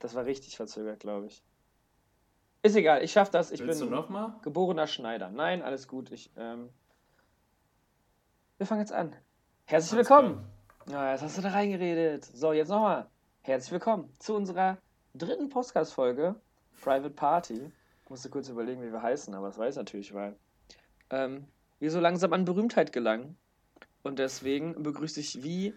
Das war richtig verzögert, glaube ich. Ist egal, ich schaffe das. Ich Willst bin du noch mal? geborener Schneider. Nein, alles gut. Ich, ähm, wir fangen jetzt an. Herzlich Alles willkommen. Ja, jetzt hast du da reingeredet. So, jetzt nochmal. Herzlich willkommen zu unserer dritten Podcast-Folge Private Party. Ich musste kurz überlegen, wie wir heißen, aber das weiß ich natürlich, weil ähm, wir so langsam an Berühmtheit gelangen. Und deswegen begrüße ich wie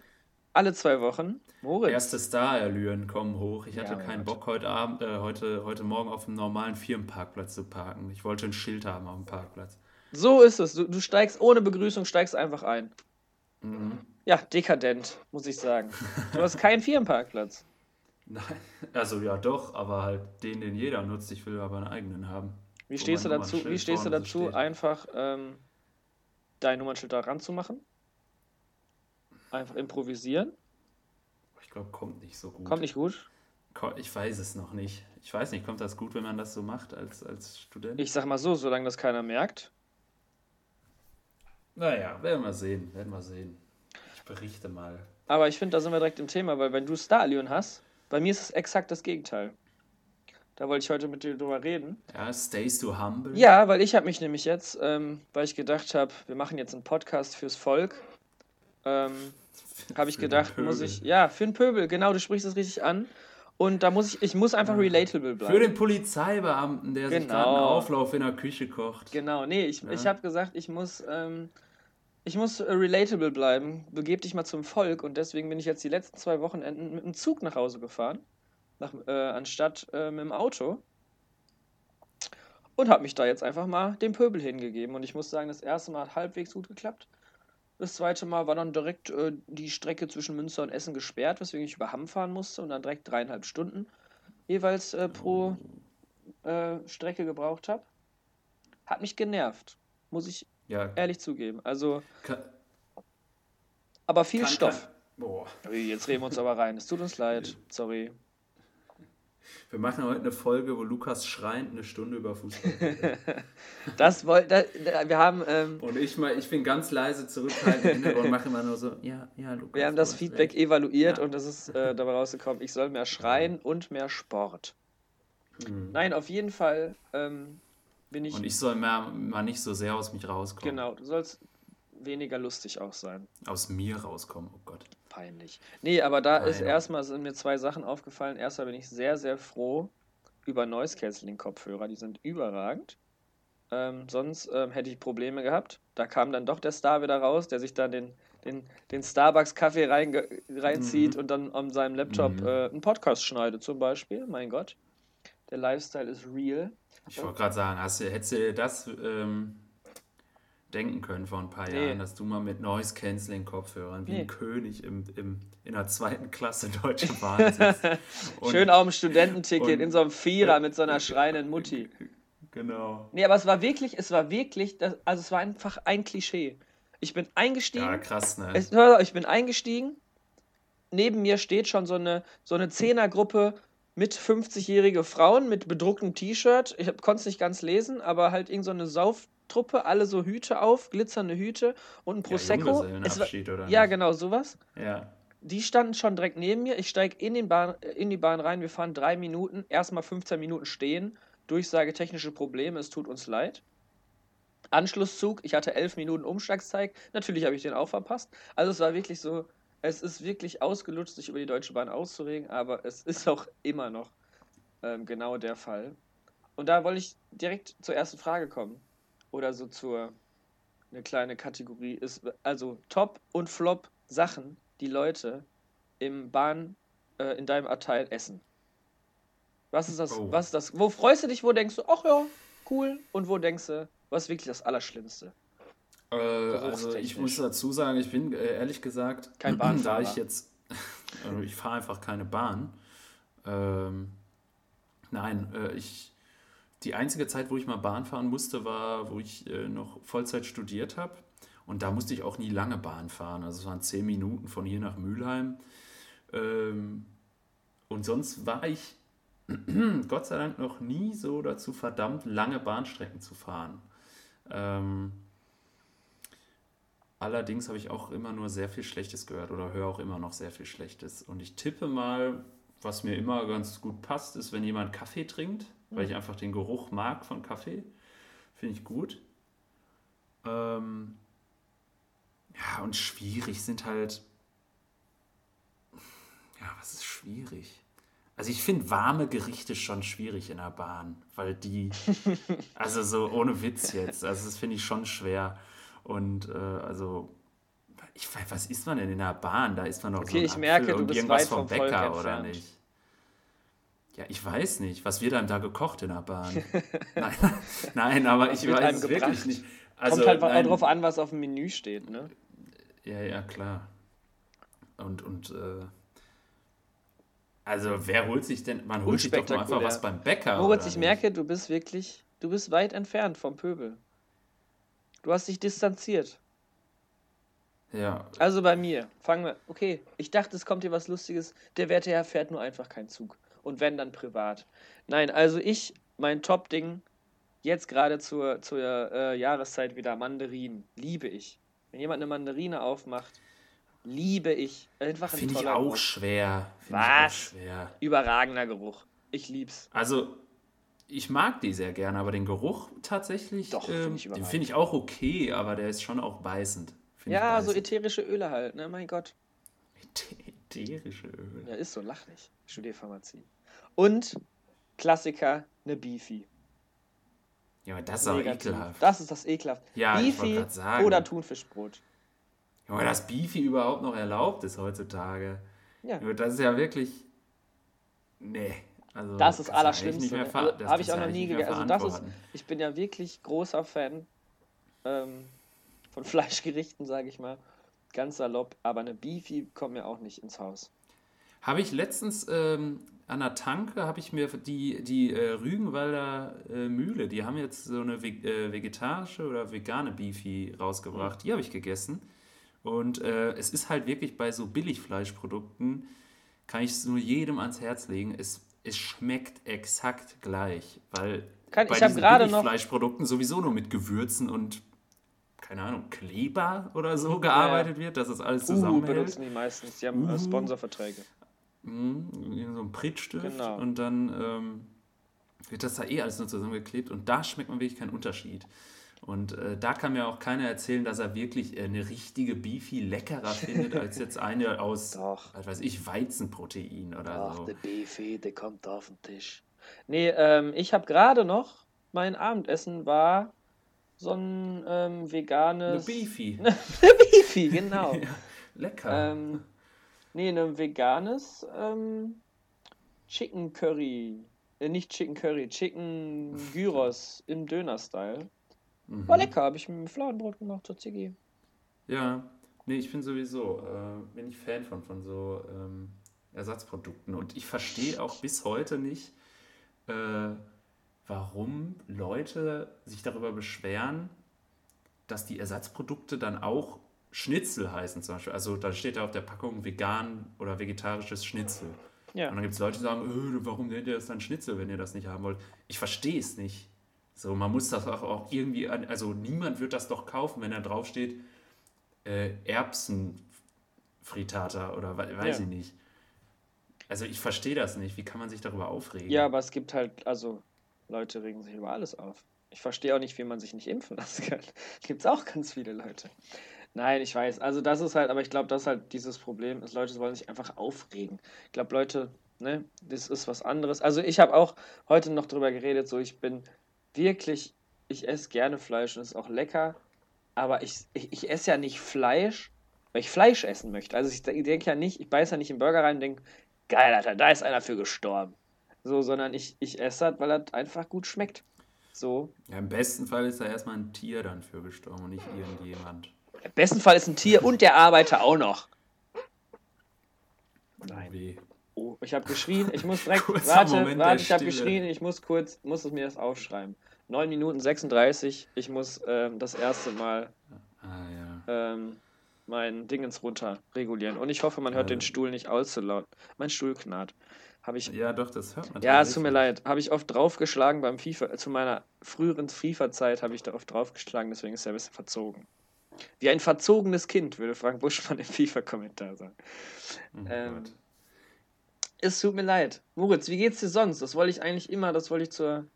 alle zwei Wochen Moritz. Erste Star-Allüren kommen hoch. Ich hatte Ja, keinen. Bock, heute, Abend, äh, heute, heute Morgen auf einem normalen Firmenparkplatz zu parken. Ich wollte ein Schild haben auf dem Parkplatz. So ist es. Du, du steigst ohne Begrüßung, steigst einfach ein. Mhm. Ja, dekadent, muss ich sagen. Du hast keinen Firmenparkplatz. Nein, also ja doch, aber halt den, den jeder nutzt. Ich will aber einen eigenen haben. Wie stehst du dazu, wie stehst du dazu steht. einfach ähm, dein Nummernschild da ranzumachen? Einfach improvisieren? Ich glaube, kommt nicht so gut. Kommt nicht gut. Ich weiß es noch nicht. Ich weiß nicht, kommt das gut, wenn man das so macht als, als Student? Ich sag mal so, solange das keiner merkt. naja, werden wir sehen, werden wir sehen. Ich berichte mal. Aber ich finde, da sind wir direkt im Thema, weil wenn du Star-Leon hast, bei mir ist es exakt das Gegenteil. Da wollte ich heute mit dir drüber reden. Ja, stays too humble. Ja, weil ich habe mich nämlich jetzt, ähm, weil ich gedacht habe, wir machen jetzt einen Podcast fürs Volk, ähm, habe ich gedacht, muss ich, ja, für den Pöbel, genau, du sprichst es richtig an. Und da muss ich, ich muss einfach relatable bleiben. Für den Polizeibeamten, der sich Genau. gerade einen Auflauf in der Küche kocht. Genau, nee, ich, Ja. ich habe gesagt, ich muss, ähm, ich muss äh, relatable bleiben. Begeb dich mal zum Volk und deswegen bin ich jetzt die letzten zwei Wochenenden mit dem Zug nach Hause gefahren, nach, äh, anstatt äh, mit dem Auto. Und habe mich da jetzt einfach mal dem Pöbel hingegeben. Und ich muss sagen, das erste Mal hat halbwegs gut geklappt. Das zweite Mal war dann direkt äh, die Strecke zwischen Münster und Essen gesperrt, weswegen ich über Hamm fahren musste und dann direkt dreieinhalb Stunden jeweils äh, pro äh, Strecke gebraucht habe. Hat mich genervt, muss ich Ja, ehrlich zugeben. Also, kann, aber viel kann, Stoff. Kann, Jetzt reden wir uns aber rein. Es tut uns leid. Sorry. Wir machen heute eine Folge, wo Lukas schreiend eine Stunde über Fußball. Das wollt, da, da, wir haben, ähm, Und ich, mal, ich bin ganz leise zurückhaltend und mache immer nur so, ja, ja, Lukas. wir haben das Feedback recht. evaluiert Ja. und es ist äh, dabei rausgekommen, ich soll mehr schreien und mehr Sport. Mhm. Nein, auf jeden Fall ähm, bin ich, Und ich soll mal, mal nicht so sehr aus mich rauskommen. genau, du sollst weniger lustig auch sein. Aus mir rauskommen, oh Gott. Peinlich. Nee, aber da ist Nein. erstmal sind mir zwei Sachen aufgefallen. Erstmal bin ich sehr, sehr froh über Noise Cancelling Kopfhörer. Die sind überragend. Ähm, sonst ähm, hätte ich Probleme gehabt. Da kam dann doch der Star wieder raus, der sich dann den, den, den Starbucks-Kaffee reinge- reinzieht Mhm. und dann an seinem Laptop Mhm. äh, einen Podcast schneidet, zum Beispiel. Mein Gott. Der Lifestyle ist real. Ich wollte gerade sagen, hast du, hättest du das ähm, denken können vor ein paar Nee. Jahren, dass du mal mit Noise-Canceling-Kopfhörern wie Nee. ein König im, im, in der zweiten Klasse Deutsche Bahn sitzt. Und- Schön auf dem Studententicket und- in so einem Vierer mit so einer schreienden Mutti. Genau. Nee, aber es war wirklich, es war wirklich, das, also es war einfach ein Klischee. Ich bin eingestiegen, Ja, krass, ne? es, ich bin eingestiegen, neben mir steht schon so eine, so eine Zehnergruppe mit 50-jährige Frauen mit bedrucktem T-Shirt. Ich konnte es nicht ganz lesen, aber halt irgend so eine Sauftruppe, alle so Hüte auf, glitzernde Hüte und ein Prosecco. es war, oder ja, genau, sowas. Ja. Die standen schon direkt neben mir. Ich steige in, den Bahn, in die Bahn rein. Wir fahren drei Minuten. Erstmal 15 Minuten stehen. Durchsage technische Probleme. Es tut uns leid. Anschlusszug. Ich hatte elf Minuten Umschlagszeit. Natürlich habe ich den auch verpasst. Also es war wirklich so. Es ist wirklich ausgelutscht, sich über die Deutsche Bahn auszuregen. Aber es ist auch immer noch ähm, genau der Fall. Und da wollte ich direkt zur ersten Frage kommen. Oder so zur. Eine kleine Kategorie ist. Also Top und Flop Sachen, die Leute im Bahn, äh, in deinem Abteil essen. Was ist das? Oh. Was ist das? Wo freust du dich? Wo denkst du, ach ja, cool? Und wo denkst du, was ist wirklich das Allerschlimmste? Äh, also ich muss dazu sagen, ich bin äh, ehrlich gesagt, Kein da ich jetzt, also ich fahre einfach keine Bahn. Ähm, nein, äh, ich, die einzige Zeit, wo ich mal Bahn fahren musste, war, wo ich äh, noch Vollzeit studiert habe. Und da musste ich auch nie lange Bahn fahren. Also es waren zehn Minuten von hier nach Mülheim. Ähm, und sonst war ich Gott sei Dank noch nie so dazu verdammt, lange Bahnstrecken zu fahren. Ähm, allerdings habe ich auch immer nur sehr viel Schlechtes gehört oder höre auch immer noch sehr viel Schlechtes. Und ich tippe mal, was mir immer ganz gut passt, ist, wenn jemand Kaffee trinkt, weil ich einfach den Geruch mag von Kaffee. Finde ich gut. Ähm, ja, und schwierig sind halt. Ja, was ist schwierig? Also ich finde warme Gerichte schon schwierig in der Bahn, weil die, also so ohne Witz jetzt, also das finde ich schon schwer. Und äh, also, ich weiß, was isst man denn in der Bahn? Da isst man doch Okay, so einen ich merke, du bist irgendwas weit vom vom Bäcker oder nicht? Ja, ich weiß nicht. Was wird einem da gekocht in der Bahn? nein, nein, aber Was ich weiß es wirklich nicht. Also, Kommt halt nein, drauf an, was auf dem Menü steht, ne? Ja, ja, klar. Und, und, äh, also wer holt sich denn, man holt sich doch nur einfach was beim Bäcker, Moritz, ich nicht? merke, du bist wirklich, du bist weit entfernt vom Pöbel. Du hast dich distanziert. Ja, Also bei mir, fangen wir. Okay, ich dachte, es kommt hier was Lustiges. Der werte Herr fährt nur einfach keinen Zug. Und wenn, dann privat. Nein, also ich, mein Top-Ding, jetzt gerade zur, zur äh, Jahreszeit wieder Mandarinen. Liebe ich. Wenn jemand eine Mandarine aufmacht, liebe ich. Einfach ein finde ich auch Geruch. schwer. Finde ich auch Was? schwer. Überragender Geruch. Ich lieb's. Also, ich mag die sehr gerne, aber den Geruch tatsächlich, Doch, find ähm, ich den finde ich auch okay, aber der ist schon auch beißend. Ja, ich so beißend. ätherische Öle halt, ne? Mein Gott. Ätherische Öle. Ja, ist so, lach nicht. Ich studiere Pharmazie. Und Klassiker, eine Beefy. Ja, aber das ist aber Negativ. ekelhaft. Das ist das ekelhaft. Ja, Beefy oder Thunfischbrot. Junge, dass Beefy überhaupt noch erlaubt ist heutzutage. Ja. Junge, das ist ja wirklich. Nee. Also, Das ist du Allerschlimmste, ne? Also, das hab ich auch noch nie gegessen. Also das ist-. Ich bin ja wirklich großer Fan ähm, von Fleischgerichten, sage ich mal. Ganz salopp. Aber eine Beefy kommt mir auch nicht ins Haus. Habe ich letztens ähm, an der Tanke, habe ich mir die, die äh, Rügenwalder äh, Mühle, die haben jetzt so eine ve äh, vegetarische oder vegane Beefy rausgebracht. Die habe ich gegessen. Und äh, es ist halt wirklich bei so Billigfleischprodukten, kann ich es nur jedem ans Herz legen. Es, es schmeckt exakt gleich, weil Kann- bei ich diesen Billigfleischprodukten sowieso nur mit Gewürzen und keine Ahnung, Kleber oder so gearbeitet wird, dass das alles Uhu zusammenhält. benutzen die meistens. Die haben äh, Uhu. Sponsorverträge. Mhm, in so ein Prittstift Genau. und dann ähm, wird das da eh alles nur zusammengeklebt und da schmeckt man wirklich keinen Unterschied. Und äh, da kann mir auch keiner erzählen, dass er wirklich äh, eine richtige Beefy leckerer findet als jetzt eine aus, Doch. was weiß ich, Weizenprotein oder Ach, so. der Beefy, der kommt auf den Tisch. Nee, ähm, ich habe gerade noch, mein Abendessen war so ein ähm, Eine veganes... Beefy. Beefy, genau. lecker. ähm, nee, ein veganes ähm, Chicken Curry. Äh, nicht Chicken Curry, Chicken Gyros im Döner-Style. Mhm. War lecker, habe ich mit Fladenbrot gemacht zur Ziggy. Ja, nee, ich bin sowieso, äh, bin ich Fan von, von so ähm, Ersatzprodukten. Und ich verstehe auch bis heute nicht, äh, warum Leute sich darüber beschweren, dass die Ersatzprodukte dann auch Schnitzel heißen zum Beispiel. Also da steht ja auf der Packung vegan oder vegetarisches Schnitzel. Ja. Und dann gibt es Leute, die sagen, äh, warum nennt ihr das dann Schnitzel, wenn ihr das nicht haben wollt? Ich verstehe es nicht. So, man muss das auch, auch irgendwie, an, also niemand wird das doch kaufen, wenn da draufsteht, äh, Erbsenfritata oder we- weiß Ja. ich nicht. Also ich verstehe das nicht. Wie kann man sich darüber aufregen? Ja, aber es gibt halt, also Leute regen sich über alles auf. Ich verstehe auch nicht, wie man sich nicht impfen lassen kann. Gibt es auch ganz viele Leute. Nein, ich weiß. Also das ist halt, aber ich glaube, das ist halt dieses Problem, ist Leute wollen sich einfach aufregen. Ich glaube, Leute, ne, das ist was anderes. Also ich habe auch heute noch drüber geredet, so ich bin wirklich, ich esse gerne Fleisch und es ist auch lecker, aber ich, ich, ich esse ja nicht Fleisch, weil ich Fleisch essen möchte. Also ich, denke ja nicht, ich beiße ja nicht in Burger rein und denke, geil, Alter, da ist einer für gestorben. So, sondern ich, ich esse das, weil das einfach gut schmeckt. So. Ja, Im besten Fall ist da erstmal ein Tier dann für gestorben und nicht irgendjemand. Im besten Fall ist ein Tier und der Arbeiter auch noch. Nein. Oh, ich habe geschrien, ich muss direkt. Warte, Moment warte, ich habe geschrien, ich muss kurz, muss es mir das aufschreiben. 9 Minuten 36, ich muss ähm, das erste Mal Ah ja. ähm, mein Dingens runter regulieren. Und ich hoffe, man hört Ja. den Stuhl nicht allzu laut. Mein Stuhl knarrt. Habe ich Ja, doch, das hört man. Ja, es tut mir leid. Habe ich oft draufgeschlagen beim FIFA. Zu meiner früheren FIFA-Zeit habe ich da oft draufgeschlagen, deswegen ist er ein bisschen verzogen. Wie ein verzogenes Kind, würde Frank Buschmann im FIFA-Kommentar sagen. Oh Ähm. Es tut mir leid. Moritz, wie geht's dir sonst? Das wollte ich eigentlich immer, das wollte ich zur,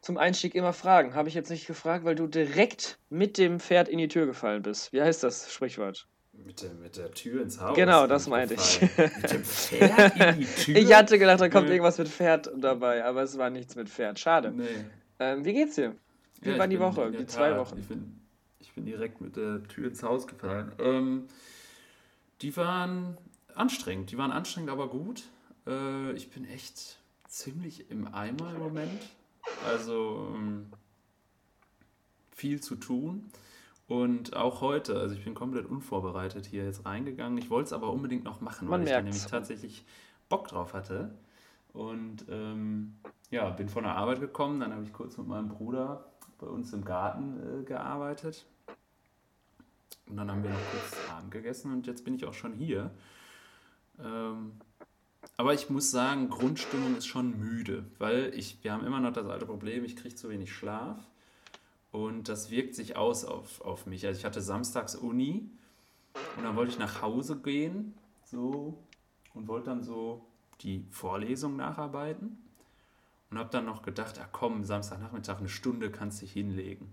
zum Einstieg immer fragen. Habe ich jetzt nicht gefragt, weil du direkt mit dem Pferd in die Tür gefallen bist. Wie heißt das Sprichwort? Mit der, mit der Tür ins Haus. Genau, das meinte ich. mit dem Pferd in die Tür? Ich hatte gedacht, da kommt nee. irgendwas mit Pferd dabei, aber es war nichts mit Pferd. Schade. Nee. Ähm, wie geht's dir? Wie ja, war die bin, Woche, die zwei Wochen? Ich bin, ich bin direkt mit der Tür ins Haus gefallen. Ähm, die waren anstrengend. Die waren anstrengend, aber gut. Äh, ich bin echt ziemlich im Eimer im Moment. Also ähm, viel zu tun. Und auch heute, also ich bin komplett unvorbereitet hier jetzt reingegangen. Ich wollte es aber unbedingt noch machen, Man weil merkt's. ich da nämlich tatsächlich Bock drauf hatte. Und ähm, ja, bin von der Arbeit gekommen, dann habe ich kurz mit meinem Bruder bei uns im Garten äh, gearbeitet. Und dann haben wir noch kurz Abend gegessen und jetzt bin ich auch schon hier. Ähm, aber ich muss sagen, Grundstimmung ist schon müde, weil ich, wir haben immer noch das alte Problem, ich kriege zu wenig Schlaf und das wirkt sich aus auf, auf mich. Also ich hatte samstags Uni und dann wollte ich nach Hause gehen so und wollte dann so die Vorlesung nacharbeiten und habe dann noch gedacht, ach komm, Samstagnachmittag eine Stunde kannst du dich hinlegen.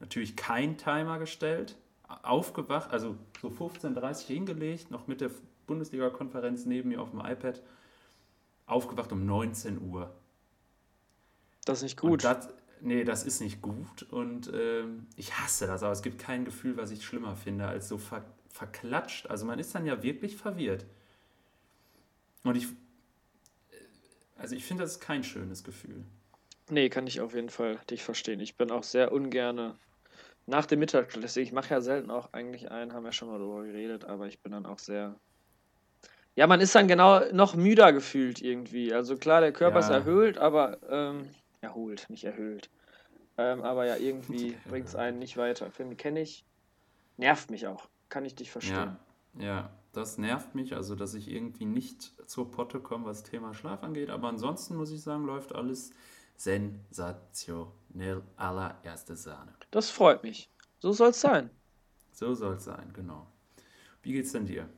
Natürlich kein Timer gestellt, aufgewacht, also so 15.30 hingelegt, noch mit der Bundesliga-Konferenz neben mir auf dem iPad, aufgewacht um 19 Uhr. Das ist nicht gut. Das, nee, das ist nicht gut und ähm, ich hasse das, aber es gibt kein Gefühl, was ich schlimmer finde, als so ver verklatscht. Also man ist dann ja wirklich verwirrt. Und ich, also ich finde, das ist kein schönes Gefühl. Nee, kann ich auf jeden Fall dich verstehen. Ich bin auch sehr ungerne nach dem Mittag, ich mache ja selten auch eigentlich einen, haben wir schon mal darüber geredet, aber ich bin dann auch sehr. Ja, man ist dann genau noch müder gefühlt irgendwie. Also klar, der Körper ja. ist erhöht, aber ähm, erholt, nicht erhöht. Ähm, aber ja, irgendwie bringt es einen nicht weiter. Finde kenne ich. Nervt mich auch. Kann ich dich verstehen. Ja, ja, das nervt mich, also dass ich irgendwie nicht zur Potte komme, was Thema Schlaf angeht. Aber ansonsten muss ich sagen, läuft alles sensationell allererste Sahne. Das freut mich. So soll es sein. So soll es sein, genau. Wie geht's denn dir?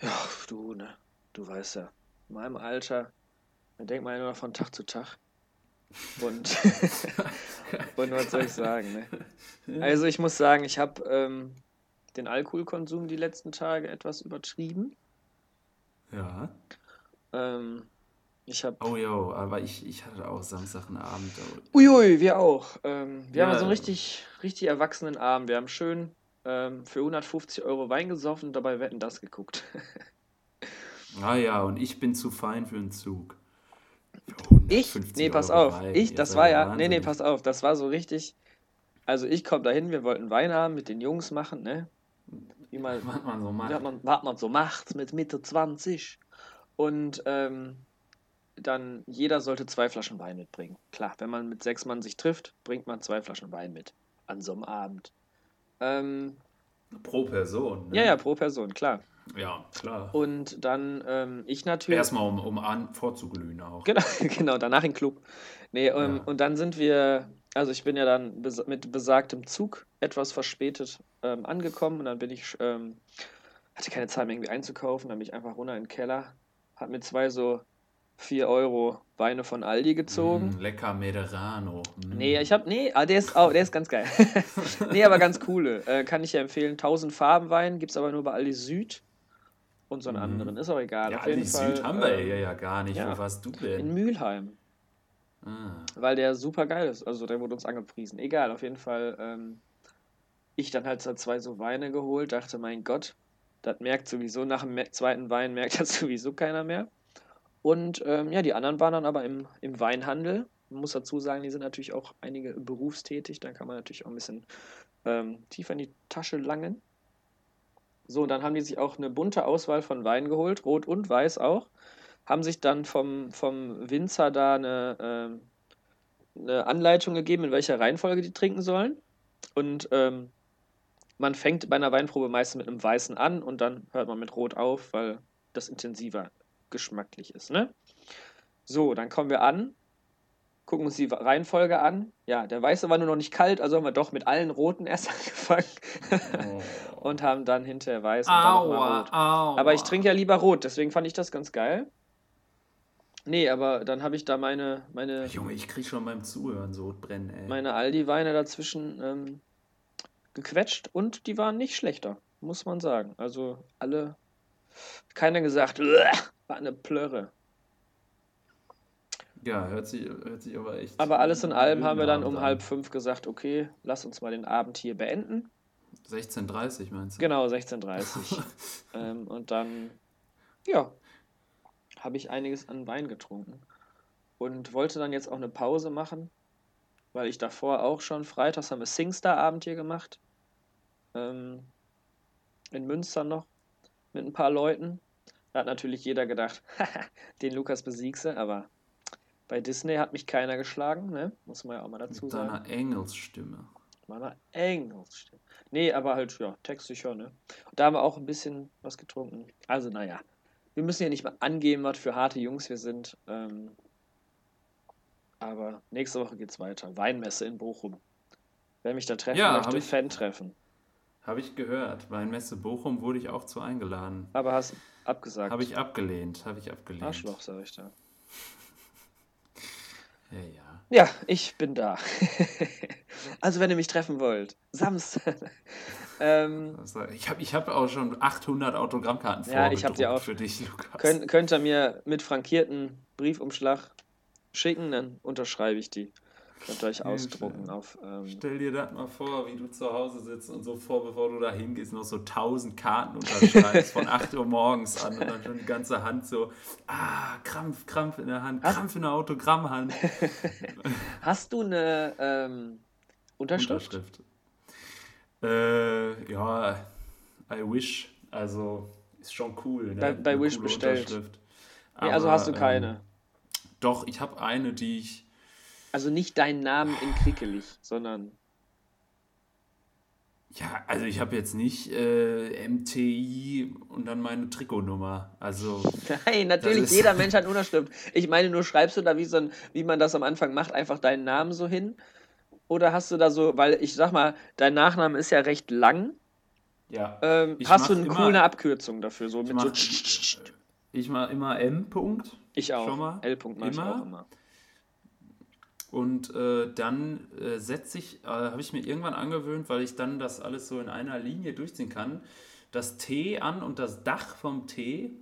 Ja, du, ne? Du weißt ja, in meinem Alter, da denkt man ja nur von Tag zu Tag. Und, und was soll ich sagen, ne? Also ich muss sagen, ich habe ähm, den Alkoholkonsum die letzten Tage etwas übertrieben. Ja. Ähm, ich habe. Oh jo, aber ich, ich hatte auch Samstag einen Abend. Uiui, wir auch. Ähm, wir ja, haben so einen richtig, richtig erwachsenen Abend. Wir haben schön ähm, für 150 Euro Wein gesoffen und dabei Wetten das geguckt. ah ja, und ich bin zu fein für einen Zug. Ich? Nee, pass Euro auf. Wein. Ich, das war ja. Nee, nee, pass auf. Das war so richtig. Also ich komme dahin, wir wollten Wein haben, mit den Jungs machen, ne? Wie man, was man so macht. Man, was man so macht mit Mitte 20. Und ähm, dann jeder sollte zwei Flaschen Wein mitbringen. Klar, wenn man mit sechs Mann sich trifft, bringt man zwei Flaschen Wein mit. An so einem Abend. Ähm, pro Person. Ne? Ja, ja, pro Person, klar. Ja, klar. Und dann ähm, ich natürlich. Erstmal, um, um an vorzuglühen auch. Genau, genau, danach in Club. Nee, ähm, ja. und dann sind wir, also ich bin ja dann bes mit besagtem Zug etwas verspätet ähm, angekommen und dann bin ich, ähm, hatte keine Zeit mehr irgendwie einzukaufen, dann bin ich einfach runter in den Keller, hab mir zwei so 4 Euro Weine von Aldi gezogen. Mm, lecker Mederano. Mm. Nee, ich hab, nee, ah, der ist, oh, der ist ganz geil. nee, aber ganz coole. Äh, kann ich ja empfehlen. 1000 Farben Wein, gibt's aber nur bei Aldi Süd und so einen mm. anderen. Ist auch egal. Ja, Auf jeden Aldi Fall, Süd haben wir äh, ja gar nicht. Ja, Wo warst du denn? In Mülheim. Ah. Weil der super geil ist. Also der wurde uns angepriesen. Egal, auf jeden Fall. Ähm, ich dann halt zwei so Weine geholt, dachte, mein Gott, das merkt sowieso, nach dem zweiten Wein merkt das sowieso keiner mehr. Und ähm, ja, die anderen waren dann aber im, im Weinhandel. Man muss dazu sagen, die sind natürlich auch einige berufstätig. Da kann man natürlich auch ein bisschen ähm, tiefer in die Tasche langen. So, dann haben die sich auch eine bunte Auswahl von Weinen geholt, rot und weiß auch. Haben sich dann vom, vom Winzer da eine, äh, eine Anleitung gegeben, in welcher Reihenfolge die trinken sollen. Und ähm, man fängt bei einer Weinprobe meistens mit einem Weißen an und dann hört man mit Rot auf, weil das intensiver geschmacklich ist. Ne? So, dann kommen wir an. gucken uns die Reihenfolge an. Ja, der weiße war nur noch nicht kalt, also haben wir doch mit allen roten erst angefangen oh. und haben dann hinterher weiß und aua, dann nochmal rot. Aua. Aber ich trinke ja lieber rot, deswegen fand ich das ganz geil. Nee, aber dann habe ich da meine, meine. Junge, ich krieg schon beim Zuhören so brennen, ey. Meine Aldi-Weine dazwischen ähm, gequetscht und die waren nicht schlechter, muss man sagen. Also alle. Keiner gesagt, war eine Plörre. Ja, hört sich, hört sich aber echt. Aber alles in allem haben wir dann um halb fünf gesagt, okay, lass uns mal den Abend hier beenden. 16.30 meinst du? Genau, 16.30 ähm, Und dann, ja, habe ich einiges an Wein getrunken. Und wollte dann jetzt auch eine Pause machen, weil ich davor auch schon, freitags haben wir Singstar-Abend hier gemacht. Ähm, in Münster noch, mit ein paar Leuten. Da hat natürlich jeder gedacht, den Lukas besiegse, aber bei Disney hat mich keiner geschlagen, ne? Muss man ja auch mal dazu Mit sagen. Mit deiner Engelsstimme. Meiner Engelsstimme. Nee, aber halt, ja, textsicher, ne? Und da haben wir auch ein bisschen was getrunken. Also, naja. Wir müssen ja nicht mal angeben, was für harte Jungs wir sind. Ähm, aber nächste Woche geht's weiter. Weinmesse in Bochum. Wer mich da treffen ja, möchte, Fan treffen. Habe ich gehört. Weinmesse Bochum wurde ich auch zu eingeladen. Aber hast abgesagt. Habe ich abgelehnt. Habe ich abgelehnt. Arschloch, sag ich da. Ja, ja. Ja, ich bin da. also, wenn ihr mich treffen wollt, Samstag. ähm, ich habe ich hab auch schon 800 Autogrammkarten ja, ich die auch. für dich, Lukas. Könnt, könnt ihr mir mit frankierten Briefumschlag schicken, dann unterschreibe ich die. Könnt ihr euch ausdrucken auf. Ähm, Stell dir das mal vor, wie du zu Hause sitzt und so vor, bevor du da hingehst, noch so 1000 Karten unterschreibst von 8 Uhr morgens an und dann schon die ganze Hand so, ah, Krampf, Krampf in der Hand, Krampf in der Autogrammhand. Hast du eine ähm, Unterschrift? Unterschrift. Äh, ja, I wish. Also, ist schon cool. Ne? Bei, bei Wish bestellt. Nee, also hast du keine. Ähm, doch, ich habe eine, die ich also nicht deinen Namen in Krickelig, sondern. Ja, also ich habe jetzt nicht äh, MTI und dann meine Trikotnummer. Also. Nein, natürlich, jeder Mensch hat Unterschrift. Ich meine, nur schreibst du da, wie, so ein, wie man das am Anfang macht, einfach deinen Namen so hin? Oder hast du da so, weil ich sag mal, dein Nachname ist ja recht lang. Ja. Ähm, hast du eine coole Abkürzung dafür? So mit mach, so ich mache immer M. -Punkt. Ich auch. L. -Punkt mache ich auch immer. Und äh, dann äh, setze ich, äh, habe ich mir irgendwann angewöhnt, weil ich dann das alles so in einer Linie durchziehen kann, das T an und das Dach vom T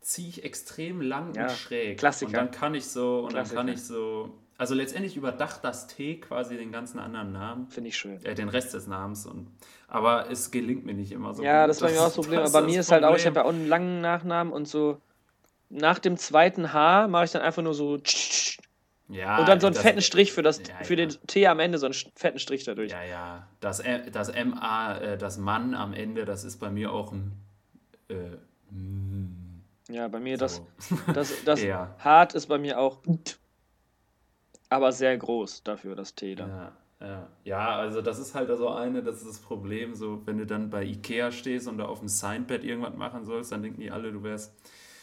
ziehe ich extrem lang ja, und schräg. Klassiker. Und dann kann ich so, und Klassiker. dann kann ich so, also letztendlich überdacht das T quasi den ganzen anderen Namen. Finde ich schön. Äh, den Rest des Namens. Und, aber es gelingt mir nicht immer so. Ja, gut. das war mir auch das Problem. Aber bei mir ist Problem. halt auch, ich habe ja auch einen langen Nachnamen und so nach dem zweiten H mache ich dann einfach nur so ja, und dann so einen das, fetten Strich für, das, ja, für den T am Ende, so einen fetten Strich dadurch. Ja, ja. Das, das MA, äh, das Mann am Ende, das ist bei mir auch ein. Äh, mm, ja, bei mir so. das. Das, das ja. Hart ist bei mir auch. Aber sehr groß dafür, das T dann. Ja. Ja. ja, also das ist halt so eine, das ist das Problem, so wenn du dann bei Ikea stehst und da auf dem Signpad irgendwas machen sollst, dann denken die alle, du wärst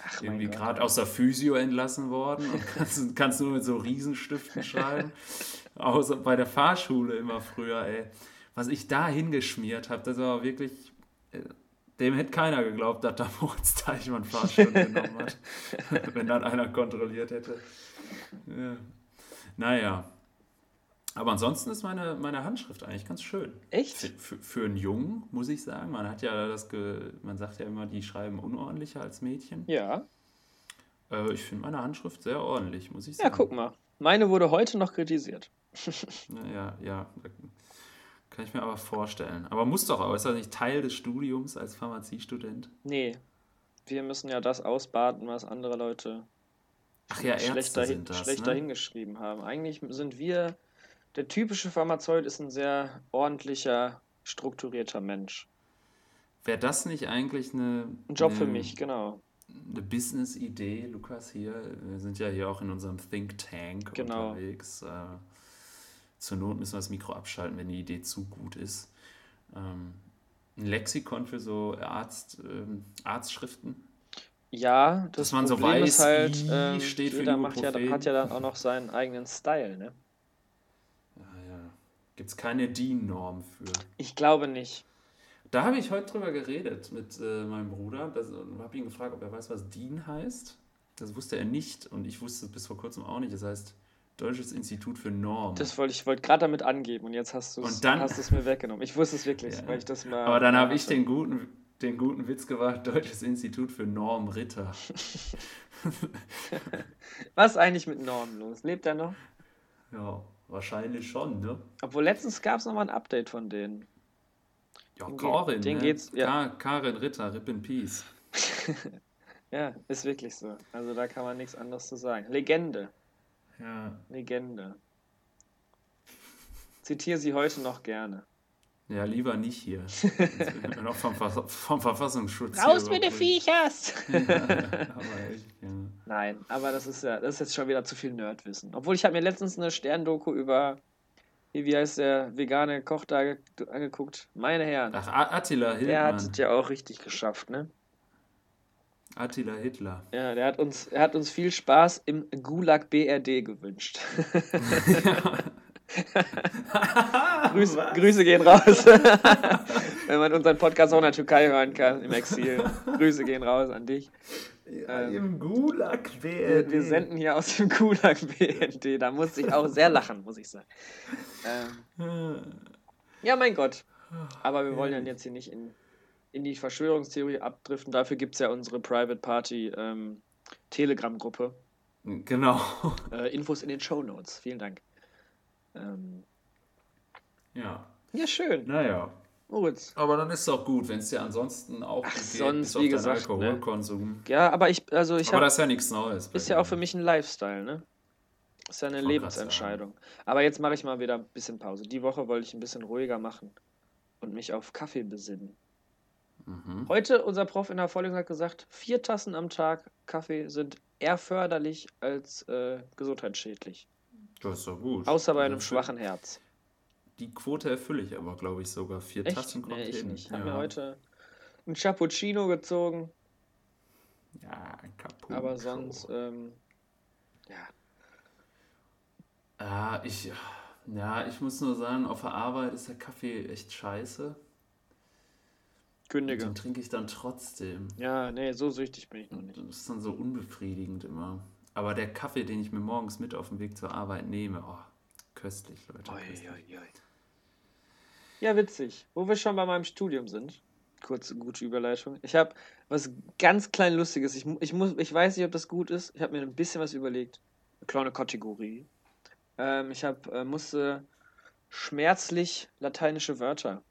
Ach, irgendwie gerade aus der Physio entlassen worden und kannst, kannst nur mit so Riesenstiften schreiben. Außer bei der Fahrschule immer früher, ey. Was ich da hingeschmiert habe, das war wirklich. Äh, dem hätte keiner geglaubt, dass da Moritz Teichmann Fahrstunde genommen hat. wenn dann einer kontrolliert hätte. Ja. Naja. Aber ansonsten ist meine, meine Handschrift eigentlich ganz schön. Echt? Für, für, einen Jungen, muss ich sagen. Man hat ja das, ge, man sagt ja immer, die schreiben unordentlicher als Mädchen. Ja. Äh, ich finde meine Handschrift sehr ordentlich, muss ich sagen. Ja, guck mal. Meine wurde heute noch kritisiert. ja, ja. Kann ich mir aber vorstellen. Aber muss doch auch. Ist das nicht Teil des Studiums als Pharmaziestudent? Nee. Wir müssen ja das ausbaden, was andere Leute Ach ja, schlechter, das, schlechter ne? hingeschrieben haben. Eigentlich sind wir der typische Pharmazeut ist ein sehr ordentlicher, strukturierter Mensch. Wäre das nicht eigentlich eine. Ein Job eine, für mich, genau. Eine Business-Idee, Lukas, hier. Wir sind ja hier auch in unserem Think Tank genau. unterwegs. Äh, zur Not müssen wir das Mikro abschalten, wenn die Idee zu gut ist. Ähm, ein Lexikon für so Arzt, ähm, Arztschriften. Ja, das Dass man so Problem ist weiß, halt, I ähm, steht für jeder macht ja, hat ja dann auch noch seinen eigenen Style, ne? Gibt es keine DIN-Norm für. Ich glaube nicht. Da habe ich heute drüber geredet mit äh, meinem Bruder. Das- und habe ihn gefragt, ob er weiß, was DIN heißt. Das wusste er nicht und ich wusste es bis vor kurzem auch nicht. Das heißt Deutsches Institut für Normen. Das wollte ich wollte gerade damit angeben und jetzt hast du es Und dann- hast du's mir weggenommen. Ich wusste es wirklich, Ja. weil ich das mal. Aber dann habe ich den guten, den guten Witz gemacht, Deutsches Institut für Normritter. Was ist eigentlich mit Norm los? Lebt er noch? Ja, wahrscheinlich schon, ne? Obwohl letztens gab es nochmal ein Update von denen. Ja, Den Karin, den ne? geht's- ja. Ka Karin Ritter, Rip in Peace. Ja, ist wirklich so. Also da kann man nichts anderes zu sagen. Legende. Ja. Legende. Zitiere sie heute noch gerne. Ja, lieber nicht hier. Noch vom, Ver vom Verfassungsschutz Raus mit den. Viechers! Aber echt, ja. Nein, aber das ist ja, das ist jetzt schon wieder zu viel Nerdwissen. Obwohl ich habe mir letztens eine Sterndoku über, wie, heißt der vegane Koch da ge- angeguckt. Meine Herren, Ach, Attila der hat es ja auch richtig geschafft, ne? Attila Hitler. Ja, der hat uns, er hat uns viel Spaß im Gulag BRD gewünscht. Grüß, Grüße gehen raus. Wenn man unseren Podcast auch in der Türkei hören kann, im Exil. Grüße gehen raus an dich. Ähm, Im Gulag Wir, wir senden hier aus dem Gulag BND. Da musste ich auch sehr lachen, muss ich sagen. Ähm, ja, mein Gott. Aber wir wollen ja jetzt hier nicht in, in die Verschwörungstheorie abdriften. Dafür gibt es ja unsere Private Party ähm, Telegram-Gruppe. Genau. Äh, Infos in den Show Notes. Vielen Dank. Ähm, Ja. ja, schön. Naja. Moritz. Aber dann ist es auch gut, wenn es dir ansonsten auch Ach, geht, sonst, wie gesagt, ne? Alkoholkonsum. Ja, aber ich, also ich Aber habe das ist ja nichts Neues. Ist ja auch für mich ein Lifestyle, ne? Ist ja eine Lebensentscheidung. Aber jetzt mache ich mal wieder ein bisschen Pause. Die Woche wollte ich ein bisschen ruhiger machen und mich auf Kaffee besinnen. Mhm. Heute, unser Prof in der Vorlesung hat gesagt, vier Tassen am Tag Kaffee sind eher förderlich als äh, gesundheitsschädlich. Das ist doch gut. Außer bei Also einem schwachen Herz. Die Quote erfülle ich aber, glaube ich, sogar. Vier Echt? Tassen kommt Nee, ich hin. nicht. Ich habe ja. mir heute ein Cappuccino gezogen, Ja, ein Cappuccino. aber sonst, ähm, ja, Ah, ich, ja, ich muss nur sagen, auf der Arbeit ist der Kaffee echt scheiße. kündige. Den trinke ich dann trotzdem. Ja, nee, so süchtig bin ich noch Das nicht. ist dann so unbefriedigend immer. Aber der Kaffee, den ich mir morgens mit auf dem Weg zur Arbeit nehme, oh, köstlich, Leute. Oi, köstlich. oi, oi. Ja, witzig. Wo wir schon bei meinem Studium sind. Kurze, gute Überleitung. Ich habe was ganz klein Lustiges. Ich, ich, muss, ich weiß nicht, ob das gut ist. Ich habe mir ein bisschen was überlegt. Eine kleine Kategorie. Ähm, ich hab, äh, musste schmerzlich lateinische Wörter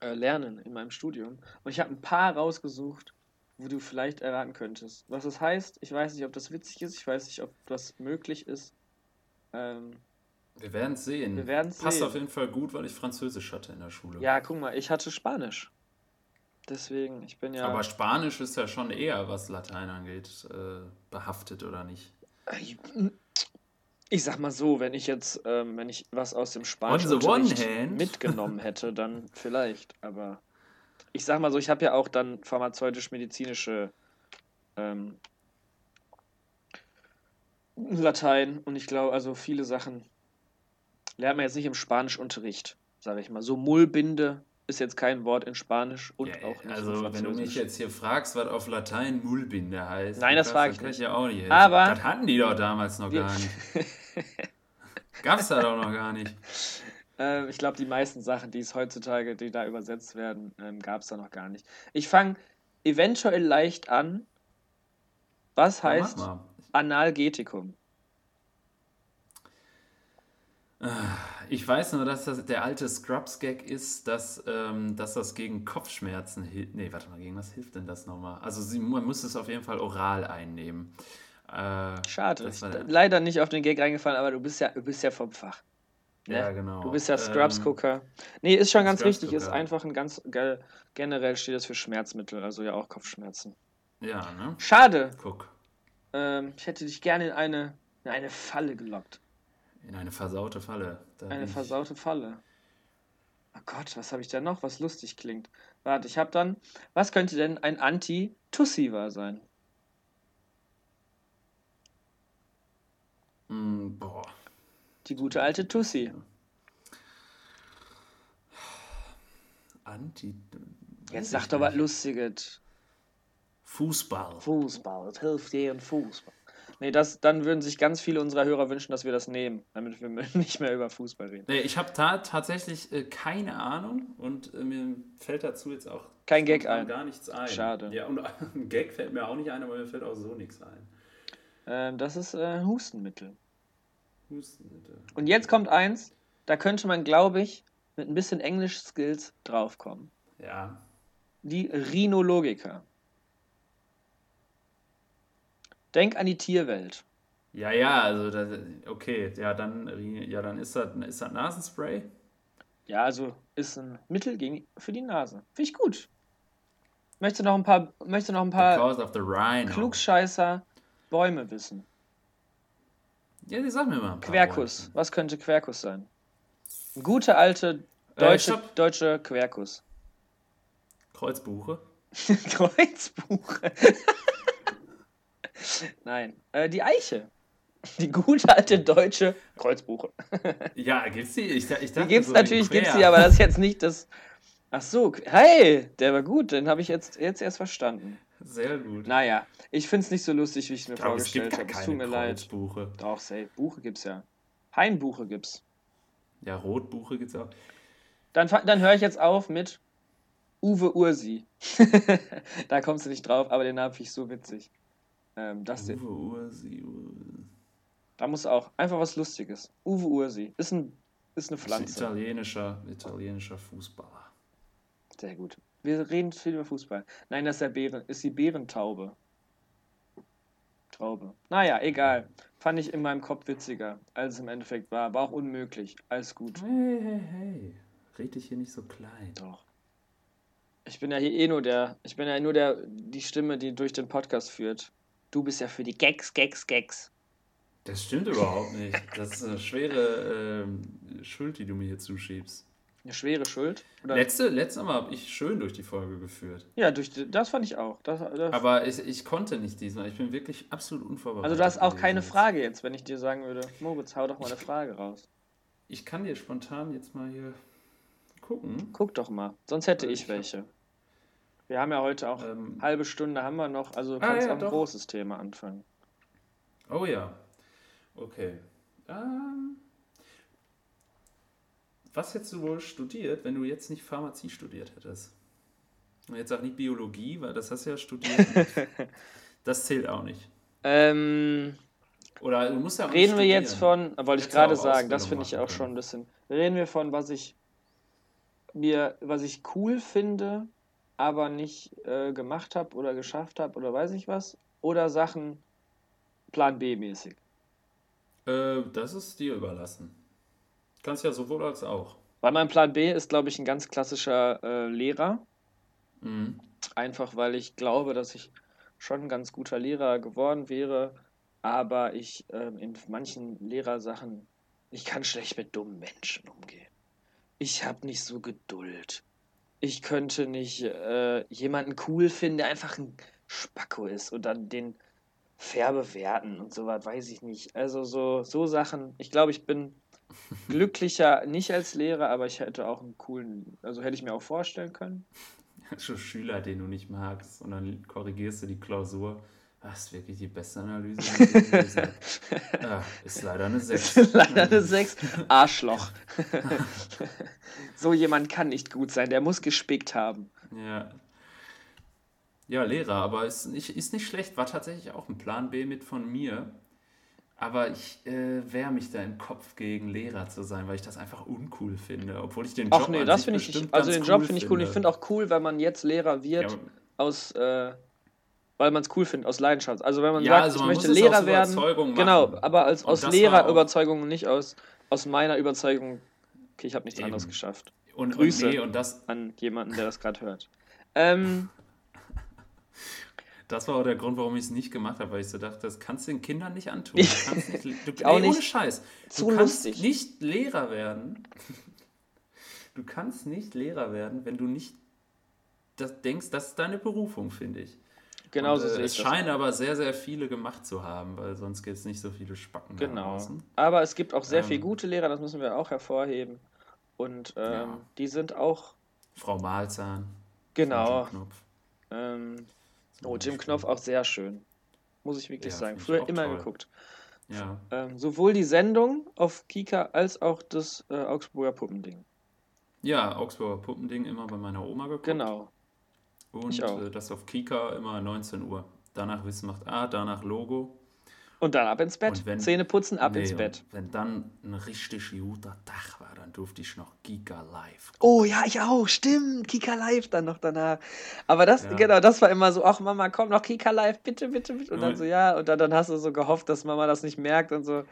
äh, lernen in meinem Studium. Und ich habe ein paar rausgesucht, wo du vielleicht erraten könntest. Was es heißt, ich weiß nicht, ob das witzig ist. Ich weiß nicht, ob das möglich ist. Ähm, Wir werden es sehen. Wir werden's Passt sehen. auf jeden Fall gut, weil ich Französisch hatte in der Schule. Ja, guck mal, ich hatte Spanisch. Deswegen, ich bin ja. Aber Spanisch ist ja schon eher, was Latein angeht, äh, behaftet oder nicht. ich sag mal so, wenn ich jetzt, ähm, wenn ich was aus dem Spanischen mitgenommen hätte, dann vielleicht. Aber ich sag mal so, ich habe ja auch dann pharmazeutisch-medizinische ähm, Latein und ich glaube, also viele Sachen lernt man jetzt nicht im Spanischunterricht, sage ich mal. So Mullbinde ist jetzt kein Wort in Spanisch und Ja, auch nicht also, in wenn du mich jetzt hier fragst, was auf Latein Mullbinde heißt, Nein, das frage ich nicht. ja auch nicht. Aber- Das hatten die doch damals noch gar nicht. Gab's da doch noch gar nicht. Ähm, ich glaube, die meisten Sachen, die es heutzutage, die da übersetzt werden, ähm, gab es da noch gar nicht. Ich fange eventuell leicht an. Was Ja, heißt mal. Analgetikum? Ich weiß nur, dass das der alte Scrubs-Gag ist, dass, ähm, dass das gegen Kopfschmerzen hilft. Nee, warte mal, gegen was hilft denn das nochmal? Also sie, man muss es auf jeden Fall oral einnehmen. Äh, Schade. Ich- der- leider nicht auf den Gag reingefallen, aber du bist ja, du bist ja vom Fach. Ne? ja, genau. Du bist ja Ähm, Scrubs-Gucker. nee, ist schon ganz richtig. Ist einfach ein ganz. ge- Generell steht das für Schmerzmittel, also ja auch Kopfschmerzen. Ja, ne? Schade. Guck. Ähm, ich hätte dich gerne in eine, in eine Falle gelockt. In eine versaute Falle. Da eine versaute Falle. Oh Gott, was habe ich da noch, was lustig klingt? Warte, ich habe dann. Was könnte denn ein Anti-Tussiver sein? Mm, boah. Die gute alte Tussi. Anti. Jetzt sag doch was Lustiges. Fußball. Fußball, es hilft dir ein Fußball. Nee, das, dann würden sich ganz viele unserer Hörer wünschen, dass wir das nehmen, damit wir nicht mehr über Fußball reden. Nee, ich habe ta tatsächlich äh, keine Ahnung und äh, mir fällt dazu jetzt auch Kein Gag ein. gar nichts ein. Schade. Ja, und ein Gag fällt mir auch nicht ein, aber mir fällt auch so nichts ein. Ähm, das ist äh, Hustenmittel. Hustenmittel. Und jetzt kommt eins, da könnte man, glaube ich, mit ein bisschen Englisch-Skills draufkommen. Ja. Die Rhinologica. Denk an die Tierwelt. Ja, ja, also das, okay, ja, dann ja, dann ist das ist das Nasenspray. Ja, also ist ein Mittel gegen, für die Nase. Finde ich gut. Möchte noch ein paar, möchte noch ein paar. Klugscheißer Bäume wissen. Ja, die sag mir mal. Quercus. Worte. Was könnte Quercus sein? Ein guter alte Äh, deutsche, stopp. deutsche Quercus. Kreuzbuche. Kreuzbuche. Nein, äh, die Eiche. Die gute alte deutsche Kreuzbuche. Ja, gibt's die? Ich, ich Die dachte gibt's so natürlich, gibt's die, aber das ist jetzt nicht das. Ach so, hey, der war gut, den habe ich jetzt, jetzt erst verstanden. Sehr gut. Naja, ich finde es nicht so lustig, wie ich es mir ich gibt vorgestellt habe. Es keine tut mir leid. Kreuzbuche. Doch, safe. Buche gibt's ja. Hainbuche gibt's. Ja, Rotbuche gibt's auch. Dann, dann höre ich jetzt auf mit Uwe Ursi. da kommst du nicht drauf, aber den Namen finde ich so witzig. Ähm, das, Uwe Ursi, da muss auch einfach was Lustiges. Uwe Ursi. Ist, ein, ist eine Das ist ein Pflanze. italienischer, italienischer Fußballer. Sehr gut. Wir reden viel über Fußball. Nein, das ist, der Bären, ist die Bärentaube. Traube. Naja, egal. Fand ich in meinem Kopf witziger, als es im Endeffekt war. War auch unmöglich. Alles gut. Hey, hey, hey. Red dich hier nicht so klein. Doch. Ich bin ja hier eh nur der, ich bin ja nur der, die Stimme, die durch den Podcast führt. Du bist ja für die Gags, Gags, Gags. Das stimmt überhaupt nicht. Das ist eine schwere ähm, Schuld, die du mir hier zuschiebst. Eine schwere Schuld. Oder? Letzte, letztes Mal habe ich schön durch die Folge geführt. Ja, durch, die- das fand ich auch. Das, das, Aber ich, ich konnte nicht diesmal. Ich bin wirklich absolut unvorbereitet. also du hast auch keine jetzt. Frage jetzt, wenn ich dir sagen würde, Moritz, hau doch mal eine Frage raus. Ich kann dir spontan jetzt mal hier gucken. Guck doch mal, sonst hätte ich ich hab- welche. Wir haben ja heute auch Ähm, halbe Stunde haben wir noch, also Ah, kannst ja, auch ein doch. großes Thema anfangen. Oh ja. Okay. Ähm, was hättest du wohl studiert, wenn du jetzt nicht Pharmazie studiert hättest? Und jetzt sag nicht Biologie, weil das hast du ja studiert. das zählt auch nicht. Ähm, Oder du musst ja auch reden wir jetzt von, wollte ich auch gerade sagen, das finde ich auch schon ein bisschen. Reden wir von, was ich mir, was ich cool finde, aber nicht äh, gemacht habe oder geschafft habe oder weiß ich was. Oder Sachen Plan B-mäßig. Äh, das ist dir überlassen. Kannst ja sowohl als auch. Weil mein Plan B ist, glaube ich, ein ganz klassischer äh, Lehrer. Mhm. Einfach weil ich glaube, dass ich schon ein ganz guter Lehrer geworden wäre, aber ich ähm, in manchen Lehrersachen, ich kann schlecht mit dummen Menschen umgehen. Ich habe nicht so Geduld. Ich könnte nicht äh, jemanden cool finden, der einfach ein Spacko ist und dann den fair bewerten und so was, weiß ich nicht. Also so, so Sachen. Ich glaube, ich bin glücklicher nicht als Lehrer, aber ich hätte auch einen coolen, also hätte ich mir auch vorstellen können. So Schüler, den du nicht magst, und dann korrigierst du die Klausur. Das ist wirklich die beste Analyse. die ja, ist leider eine 6. Leider eine 6. Arschloch. so jemand kann nicht gut sein, der muss gespickt haben. Ja. Ja, Lehrer, aber ist nicht, ist nicht schlecht. War tatsächlich auch ein Plan B mit von mir. Aber ich äh, wehre mich da im Kopf gegen Lehrer zu sein, weil ich das einfach uncool finde. Obwohl ich den Job Ach nee, das finde ich. Also den Job finde ich cool. Ich finde auch cool, wenn man jetzt Lehrer wird, Ja, aus, äh, weil man es cool findet, aus Leidenschaft. Also wenn man Ja, sagt, also ich man möchte muss es Lehrer aus werden. Genau, machen. aber als, aus Lehrerüberzeugung und nicht aus, aus meiner Überzeugung. Okay, ich habe nichts Eben. anderes geschafft. und, Grüße. Und, nee, und das, An jemanden, der das gerade hört. Ähm, das war auch der Grund, warum ich es nicht gemacht habe, weil ich so dachte, das kannst du den Kindern nicht antun. Du kannst nicht, du, Auch ohne nicht. Scheiß. Zu du kannst lustig. nicht Lehrer werden. Du kannst nicht Lehrer werden, wenn du nicht das denkst, das ist deine Berufung, finde ich. Genau so äh, sehe ich Es scheinen aber sehr, sehr viele gemacht zu haben, weil sonst gibt es nicht so viele Spacken. Genau. Aber es gibt auch sehr ähm, viele gute Lehrer, das müssen wir auch hervorheben. Und ähm, ja. die sind auch. Frau Malzahn. Genau. Jim. Ähm, oh, Jim Knopf auch sehr schön. Muss ich wirklich ja, sagen. Früher immer toll. geguckt. Ja. Ähm, sowohl die Sendung auf Kika als auch das äh, Augsburger Puppending. Ja, Augsburger Puppending immer bei meiner Oma geguckt. Genau. Und äh, das auf Kika immer 19 Uhr. Danach Wissen macht A, danach Logo. Und dann ab ins Bett. Wenn, Zähne putzen, ab nee, ins Bett. Wenn dann ein richtig guter Tag war, dann durfte ich noch Kika Live. Gucken. Oh ja, ich auch. Stimmt. Kika Live dann noch danach. Aber das, ja. genau, das war immer so, ach Mama, komm noch Kika Live, bitte, bitte, bitte. Und dann so, ja. Und dann, dann hast du so gehofft, dass Mama das nicht merkt und so.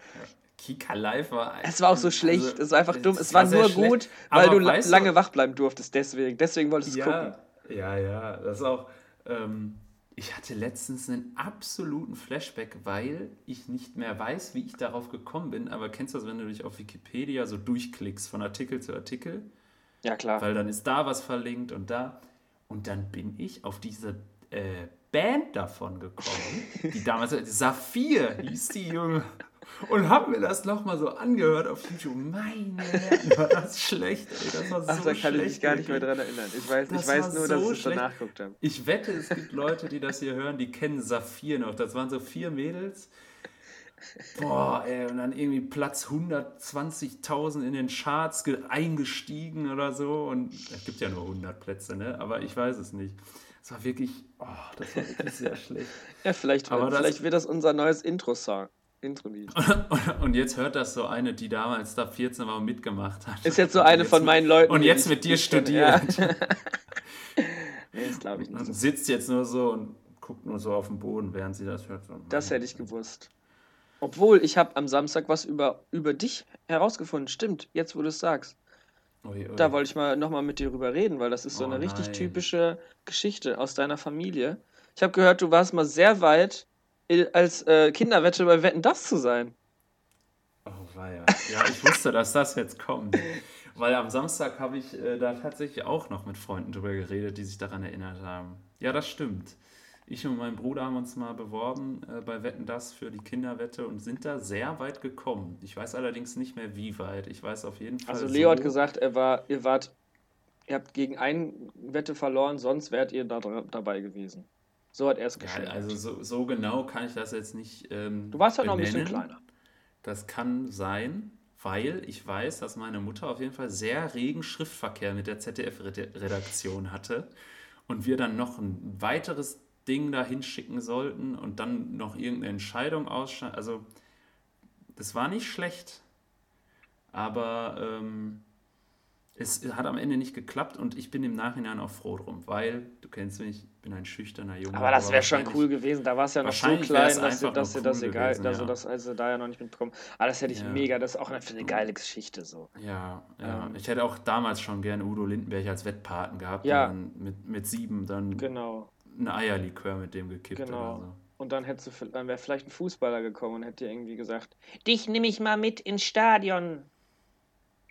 Kika Live war. Es war auch so schlecht. Also, es war einfach dumm. Es war, nur schlecht. gut, weil Aber du lange wach bleiben durftest. Deswegen. Deswegen wolltest du ja, gucken. Ja, ja. Das ist auch. Ähm, ich hatte letztens einen absoluten Flashback, weil ich nicht mehr weiß, wie ich darauf gekommen bin. Aber kennst du das, wenn du dich auf Wikipedia so durchklickst von Artikel zu Artikel? Ja, klar. Weil dann ist da was verlinkt und da. Und dann bin ich auf diese äh, Band davon gekommen, die damals Saphir hieß die Junge und habe mir das nochmal so angehört auf YouTube. Meine Herren, war das schlecht, ey. Das war Ach, so da kann ich mich gar nicht mehr dran erinnern. Ich weiß, ich weiß nur, so dass ich es danach geguckt habe. Ich wette, es gibt Leute, die das hier hören, die kennen Saphir noch. Das waren so vier Mädels. Boah, ey, und dann irgendwie Platz 120.000 in den Charts eingestiegen oder so. Und es gibt ja nur 100 Plätze, ne? Aber ich weiß es nicht. Es war wirklich, oh, das war wirklich sehr schlecht. Ja, vielleicht, Aber vielleicht das, wird das unser neues Intro-Song. Intro-Lied. Und jetzt hört das so eine, die damals da 14 war und mitgemacht hat. Ist jetzt so eine von meinen Leuten. Und jetzt mit dir studiert. Ja. nee, das glaube ich nicht. Und sitzt jetzt nur so und guckt nur so auf den Boden, während sie das hört. Das hätte ich gewusst. Obwohl, ich habe am Samstag was über, über dich herausgefunden. Stimmt, jetzt wo du es sagst. Ui, ui. Da wollte ich mal nochmal mit dir drüber reden, weil das ist so oh, eine richtig nein. typische Geschichte aus deiner Familie. Ich habe gehört, du warst mal sehr weit als äh, Kinderwette bei Wetten das zu sein. Oh, weia. Ja, ich wusste, dass das jetzt kommt. Weil am Samstag habe ich äh, da tatsächlich auch noch mit Freunden drüber geredet, die sich daran erinnert haben. Ja, das stimmt. Ich und mein Bruder haben uns mal beworben äh, bei Wetten das für die Kinderwette und sind da sehr weit gekommen. Ich weiß allerdings nicht mehr, wie weit. Ich weiß auf jeden Fall. Also Leo so hat gesagt, er war, ihr wart, ihr habt gegen eine Wette verloren, sonst wärt ihr da dabei gewesen. So hat er es geschrieben. Ja, also so, so, genau kann ich das jetzt nicht. Ähm, du warst ja noch ein bisschen kleiner. Das kann sein, weil ich weiß, dass meine Mutter auf jeden Fall sehr regen Schriftverkehr mit der ZDF-Redaktion hatte und wir dann noch ein weiteres Ding da hinschicken sollten und dann noch irgendeine Entscheidung ausschneiden. Also, das war nicht schlecht, aber ähm, es hat am Ende nicht geklappt und ich bin im Nachhinein auch froh drum, weil du kennst mich, ich bin ein schüchterner Junge. Aber das wäre schon cool gewesen. Da war es ja noch so klein, dass dir das, cool das egal, gewesen, also ja. das also da ja noch nicht mitbekommen. Aber das hätte ich ja. mega, das ist auch eine, eine geile Geschichte so. Ja, ja. Ähm. Ich hätte auch damals schon gerne Udo Lindenberg als Wettpaten gehabt. Ja. mit, mit sieben dann genau. ein Eierlikör mit dem gekippt genau. oder so. Und dann hättest du, dann wäre vielleicht ein Fußballer gekommen und hätte dir irgendwie gesagt, dich nehme ich mal mit ins Stadion.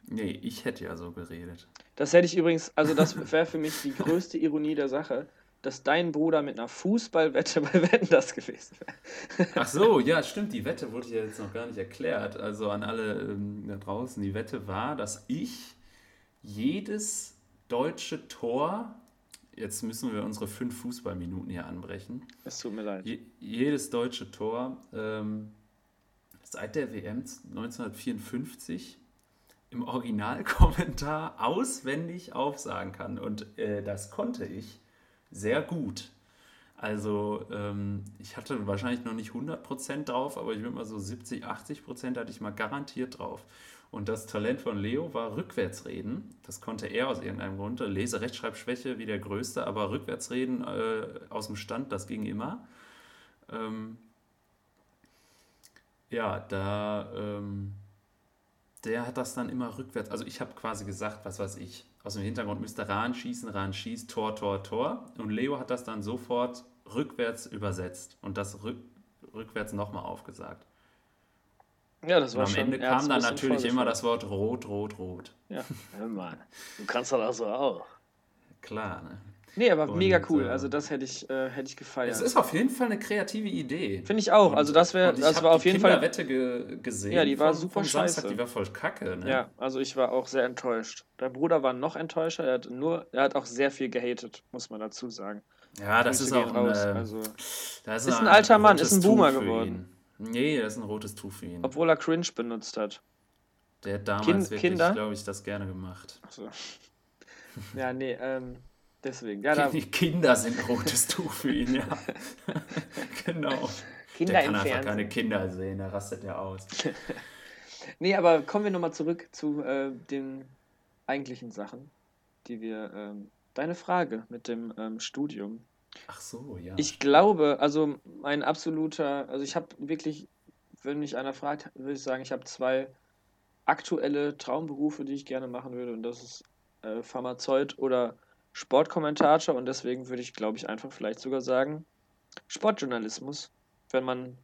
Nee, ich hätte ja so geredet. Das hätte ich übrigens, also das wäre für mich die größte Ironie der Sache, dass dein Bruder mit einer Fußballwette bei Wetten das gewesen wäre. Ach so, ja, stimmt, die Wette wurde ja jetzt noch gar nicht erklärt. Also an alle ähm, da draußen, die Wette war, dass ich jedes deutsche Tor, jetzt müssen wir unsere fünf Fußballminuten hier anbrechen. Es tut mir leid. Je, jedes deutsche Tor ähm, seit der WM 1954 im Originalkommentar auswendig aufsagen kann. Und äh, das konnte ich sehr gut. Also ähm, ich hatte wahrscheinlich noch nicht 100% drauf, aber ich würde mal so 70, 80% hatte ich mal garantiert drauf. Und das Talent von Leo war Rückwärtsreden. Das konnte er aus irgendeinem Grund. Lese-Rechtschreibschwäche wie der größte, aber Rückwärtsreden äh, aus dem Stand, das ging immer. Ähm, ja, da ähm, der hat das dann immer rückwärts. Also ich habe quasi gesagt, was weiß ich, aus dem Hintergrund müsste Rahn schießen, Rahn schießt, Tor, Tor, Tor. Und Leo hat das dann sofort rückwärts übersetzt und das rück, rückwärts nochmal aufgesagt. Ja, das war und am Ende kam dann natürlich immer das Wort rot, rot, rot. Ja, hör mal, du kannst das also auch. Klar, ne? Nee, aber und, mega cool. Äh, also das hätte ich, äh, hätte ich gefeiert. Es ist auf jeden Fall eine kreative Idee. Finde ich auch. Und, also das wäre, das war auf jeden Fall. Wette ge gesehen. Ja, die war vom, super vom scheiße. Samstag, die war voll kacke. Ne? Ja, also ich war auch sehr enttäuscht. Der Bruder war noch enttäuschter. Er hat nur, er hat auch sehr viel gehatet, muss man dazu sagen. Ja, das ist auch ein, raus. Also, das ist, ist ein, ein alter Mann, ist ein Boomer geworden. Nee, das ist ein rotes Tuch für ihn. Obwohl er Cringe benutzt hat. Der hat damals kind, wirklich, glaube ich, das gerne gemacht. Ach so. Ja, nee, ähm, deswegen. Ja, da... Die Kinder sind rotes Tuch für ihn, ja. genau. Kinder Der kann einfach Fernsehen. keine Kinder sehen, da rastet er aus. nee, aber kommen wir nochmal zurück zu äh, den eigentlichen Sachen, die wir. Ähm, deine Frage mit dem ähm, Studium. Ach so, ja. Ich glaube, also mein absoluter, also ich habe wirklich, wenn mich einer fragt, würde ich sagen, ich habe zwei aktuelle Traumberufe, die ich gerne machen würde und das ist äh, Pharmazeut oder Sportkommentator und deswegen würde ich, glaube ich, einfach vielleicht sogar sagen, Sportjournalismus, wenn man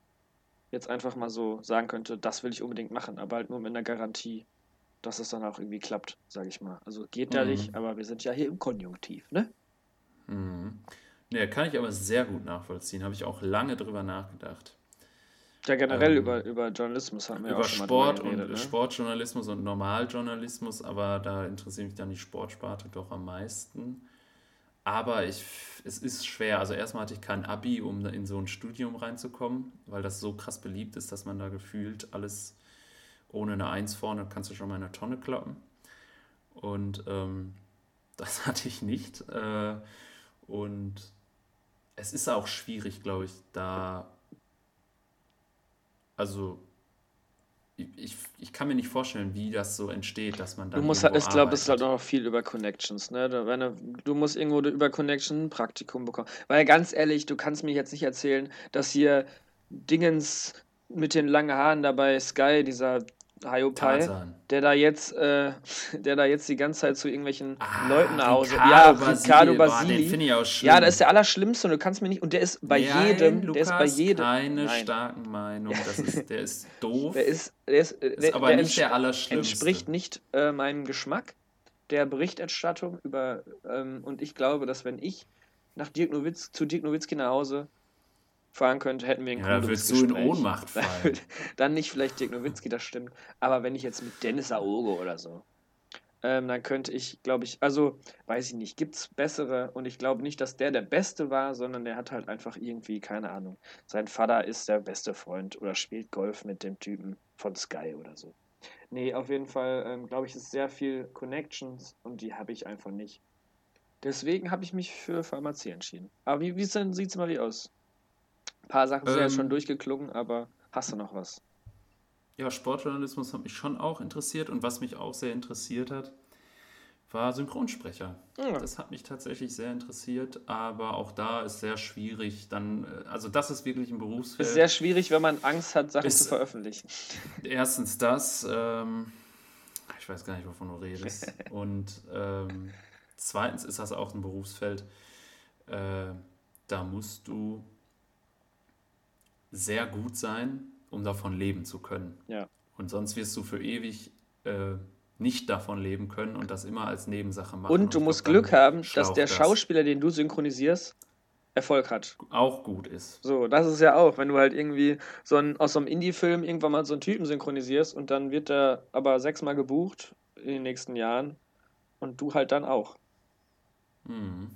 jetzt einfach mal so sagen könnte, das will ich unbedingt machen, aber halt nur mit einer Garantie, dass es dann auch irgendwie klappt, sage ich mal. Also geht mhm. da nicht, aber wir sind ja hier im Konjunktiv, ne? Mhm. Ne, kann ich aber sehr gut nachvollziehen, habe ich auch lange drüber nachgedacht. Ja, generell ähm, über, über Journalismus haben wir über auch schon Sport mal geredet, und ne? Sportjournalismus und Normaljournalismus, aber da interessiert mich dann die Sportsparte doch am meisten. Aber ich, es ist schwer. Also erstmal hatte ich kein Abi, um in so ein Studium reinzukommen, weil das so krass beliebt ist, dass man da gefühlt alles ohne eine Eins vorne kannst du schon mal in eine Tonne kloppen. Und ähm, das hatte ich nicht. Äh, und es ist auch schwierig, glaube ich, da also ich, ich kann mir nicht vorstellen, wie das so entsteht, dass man dann. Du musst halt, ich glaube, es ist halt auch viel über Connections, ne? Du, wenn du, du musst irgendwo über Connection ein Praktikum bekommen. Weil ganz ehrlich, du kannst mir jetzt nicht erzählen, dass hier Dingens mit den langen Haaren dabei, Sky, dieser Hayopai, der da jetzt, äh, der da jetzt die ganze Zeit zu irgendwelchen ah, Leuten nach Hause. Ja, Ricardo Basili. Boah, ich auch schlimm. Ja, das ist der Allerschlimmste und du kannst mir nicht. Und der ist bei ja, jedem. Lukas, der ist bei jedem. Keine Nein. starken Meinung. Das ist, der ist doof. Der ist, der ist, der, ist aber der nicht der Allerschlimmste. Entspricht nicht äh, meinem Geschmack der Berichterstattung über. Ähm, und ich glaube, dass wenn ich nach Dirk Nowitz, zu Dirk Nowitzki nach Hause fahren könnte, hätten wir ein ja, würdest du in Ohnmacht fallen. Dann nicht vielleicht Dirk Nowitzki, das stimmt. Aber wenn ich jetzt mit Dennis Aogo oder so, ähm, dann könnte ich, glaube ich, also weiß ich nicht, gibt es bessere und ich glaube nicht, dass der der Beste war, sondern der hat halt einfach irgendwie, keine Ahnung, sein Vater ist der beste Freund oder spielt Golf mit dem Typen von Sky oder so. Nee, auf jeden Fall, ähm, glaube ich, ist sehr viel Connections und die habe ich einfach nicht. Deswegen habe ich mich für Pharmazie entschieden. Aber wie, wie sieht es mal wie aus? Ein paar Sachen sind ähm, ja schon durchgeklungen, aber hast du noch was? Ja, Sportjournalismus hat mich schon auch interessiert und was mich auch sehr interessiert hat, war Synchronsprecher. Ja. Das hat mich tatsächlich sehr interessiert, aber auch da ist sehr schwierig. Dann, äh, also das ist wirklich ein Berufsfeld. Ist sehr schwierig, wenn man Angst hat, Sachen ist, zu veröffentlichen. Erstens das, ähm, ich weiß gar nicht, wovon du redest. und ähm, zweitens ist das auch ein Berufsfeld, äh, da musst du sehr gut sein, um davon leben zu können. Ja. Und sonst wirst du für ewig äh, nicht davon leben können und das immer als Nebensache machen. Und du und musst Glück haben, dass der Schauspieler, den du synchronisierst, Erfolg hat. Auch gut ist. So, das ist ja auch, wenn du halt irgendwie so ein, aus so einem Indie-Film irgendwann mal so einen Typen synchronisierst und dann wird er aber sechsmal gebucht in den nächsten Jahren und du halt dann auch. Mhm.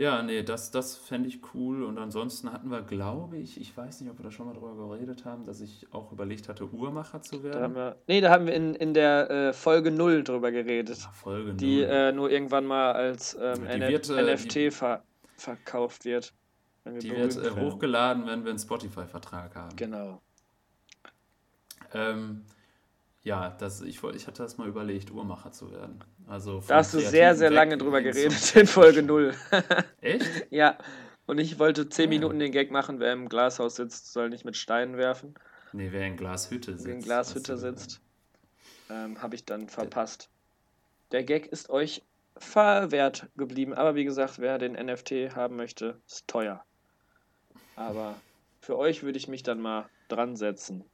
Ja, nee, das, das fände ich cool. Und ansonsten hatten wir, glaube ich, ich weiß nicht, ob wir da schon mal drüber geredet haben, dass ich auch überlegt hatte, Uhrmacher zu werden. Da haben wir, nee, da haben wir in, in der äh, Folge 0 drüber geredet. Ja, Folge 0. Die äh, nur irgendwann mal als ähm, wird, äh, NFT die, ver verkauft wird. die wird äh, hochgeladen, wenn wir einen Spotify-Vertrag haben. Genau. Ähm, ja, das, ich, ich hatte das mal überlegt, Uhrmacher zu werden. Also da hast du sehr, sehr lange drüber geredet in Folge 0. Echt? ja. Und ich wollte 10 ja. Minuten den Gag machen, wer im Glashaus sitzt, soll nicht mit Steinen werfen. Nee, wer in Glashütte sitzt. Wer in Glashütte sitzt, ähm, habe ich dann verpasst. Der Gag ist euch verwehrt geblieben. Aber wie gesagt, wer den NFT haben möchte, ist teuer. Aber für euch würde ich mich dann mal dran setzen.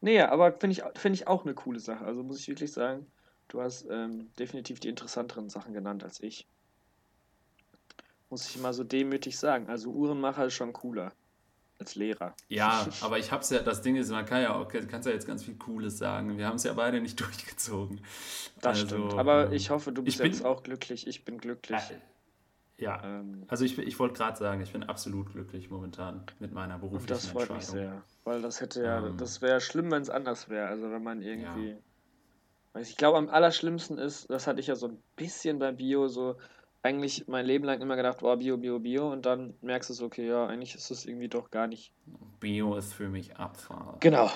Nee, aber finde ich, find ich auch eine coole Sache. Also muss ich wirklich sagen, du hast ähm, definitiv die interessanteren Sachen genannt als ich. Muss ich mal so demütig sagen. Also Uhrenmacher ist schon cooler als Lehrer. Ja, aber ich hab's ja, das Ding ist, man kann ja auch, kannst ja jetzt ganz viel Cooles sagen. Wir haben es ja beide nicht durchgezogen. Das also, stimmt. Aber ähm, ich hoffe, du bist bin, jetzt auch glücklich. Ich bin glücklich. Äh, ja, ähm, also ich, ich wollte gerade sagen, ich bin absolut glücklich momentan mit meiner beruflichen das freut Mich sehr, weil das hätte ja, ähm, das wäre schlimm, wenn es anders wäre. Also wenn man irgendwie, ja. ich glaube, am allerschlimmsten ist, das hatte ich ja so ein bisschen bei Bio so eigentlich mein Leben lang immer gedacht, boah, Bio, Bio, Bio und dann merkst du so, okay, ja, eigentlich ist es irgendwie doch gar nicht. Bio ist für mich Abfall. Genau.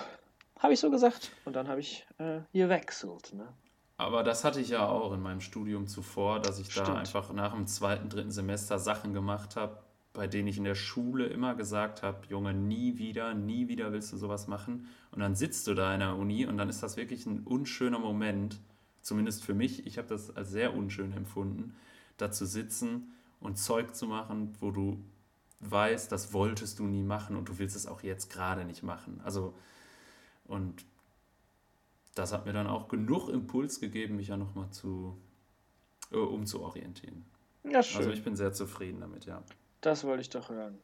Habe ich so gesagt. Und dann habe ich äh, gewechselt, ne? Aber das hatte ich ja auch in meinem Studium zuvor, dass ich Stimmt. da einfach nach dem zweiten, dritten Semester Sachen gemacht habe, bei denen ich in der Schule immer gesagt habe, Junge, nie wieder, nie wieder willst du sowas machen. Und dann sitzt du da in der Uni und dann ist das wirklich ein unschöner Moment, zumindest für mich. Ich habe das als sehr unschön empfunden, da zu sitzen und Zeug zu machen, wo du weißt, das wolltest du nie machen und du willst es auch jetzt gerade nicht machen. Also, und das hat mir dann auch genug Impuls gegeben, mich ja nochmal zu, äh, umzuorientieren. Ja, schön. Also ich bin sehr zufrieden damit, ja. Das wollte ich doch hören.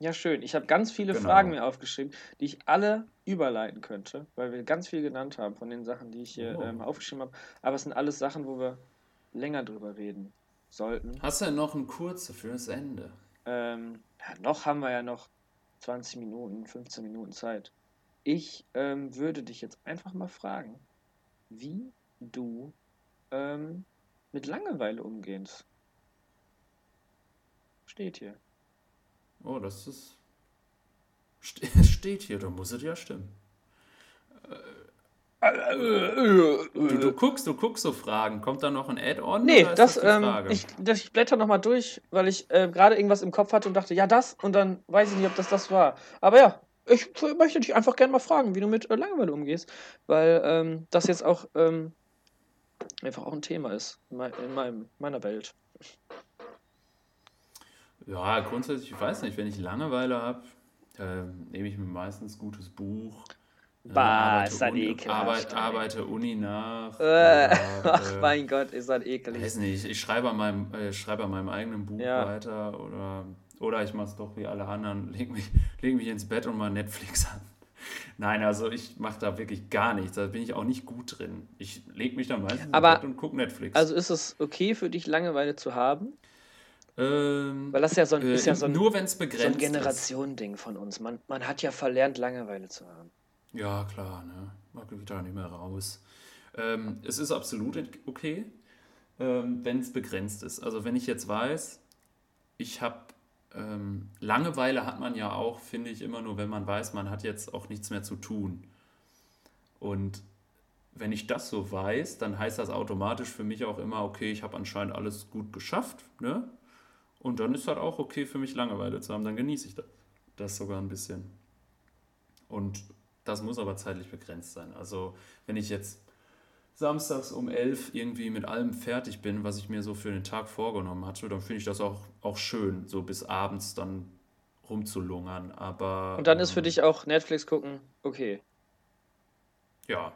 Ja, schön. Ich habe ganz viele genau. Fragen mir aufgeschrieben, die ich alle überleiten könnte, weil wir ganz viel genannt haben von den Sachen, die ich hier oh. ähm, aufgeschrieben habe. Aber es sind alles Sachen, wo wir länger drüber reden sollten. Hast du denn noch einen kurze fürs Ende? Ähm, ja, noch haben wir ja noch 20 Minuten, 15 Minuten Zeit. Ich ähm, würde dich jetzt einfach mal fragen, wie du ähm, mit Langeweile umgehst. Steht hier. Oh, das ist. Steht hier, da muss es ja stimmen. Äh, Du, du, guckst, du guckst so Fragen. Kommt da noch ein Add-on? Nee, das, das ähm, ich, das, ich blätter nochmal durch, weil ich äh, gerade irgendwas im Kopf hatte und dachte, ja, das und dann weiß ich nicht, ob das das war. Aber ja, ich möchte dich einfach gerne mal fragen, wie du mit äh, Langeweile umgehst, weil ähm, das jetzt auch ähm, einfach auch ein Thema ist in, mein, in meinem, meiner Welt. Ja, grundsätzlich, ich weiß nicht, wenn ich Langeweile habe, äh, nehme ich mir meistens ein gutes Buch Bah, ist das ekelig. Arbeite, arbeite Uni nach. Äh, ach äh, mein Gott, ist das ekelig. Weiß nicht, ich schreibe an meinem, äh, schreibe an meinem eigenen Buch ja. weiter oder, oder ich mache es doch wie alle anderen, leg mich, leg mich ins Bett und mal Netflix an. Nein, also ich mache da wirklich gar nichts. Da bin ich auch nicht gut drin. Ich lege mich dann meistens Aber, ins Bett und gucke Netflix. Also ist es okay für dich, Langeweile zu haben? Ähm, Weil das ist ja so ein, ist ja äh, so ein, nur begrenzt so ein Generationending von uns. Man, man hat ja verlernt, Langeweile zu haben. Ja, klar, ne? Man geht da nicht mehr raus. Ähm, es ist absolut okay, ähm, wenn es begrenzt ist. Also wenn ich jetzt weiß, ich habe ähm, Langeweile hat man ja auch, finde ich, immer nur, wenn man weiß, man hat jetzt auch nichts mehr zu tun. Und wenn ich das so weiß, dann heißt das automatisch für mich auch immer, okay, ich habe anscheinend alles gut geschafft, ne? Und dann ist das auch okay für mich, Langeweile zu haben. Dann genieße ich das, das sogar ein bisschen. Und das muss aber zeitlich begrenzt sein. Also wenn ich jetzt samstags um elf irgendwie mit allem fertig bin, was ich mir so für den Tag vorgenommen hatte, dann finde ich das auch, auch schön, so bis abends dann rumzulungern. Aber. Und dann ist für ähm, dich auch Netflix gucken okay. Ja,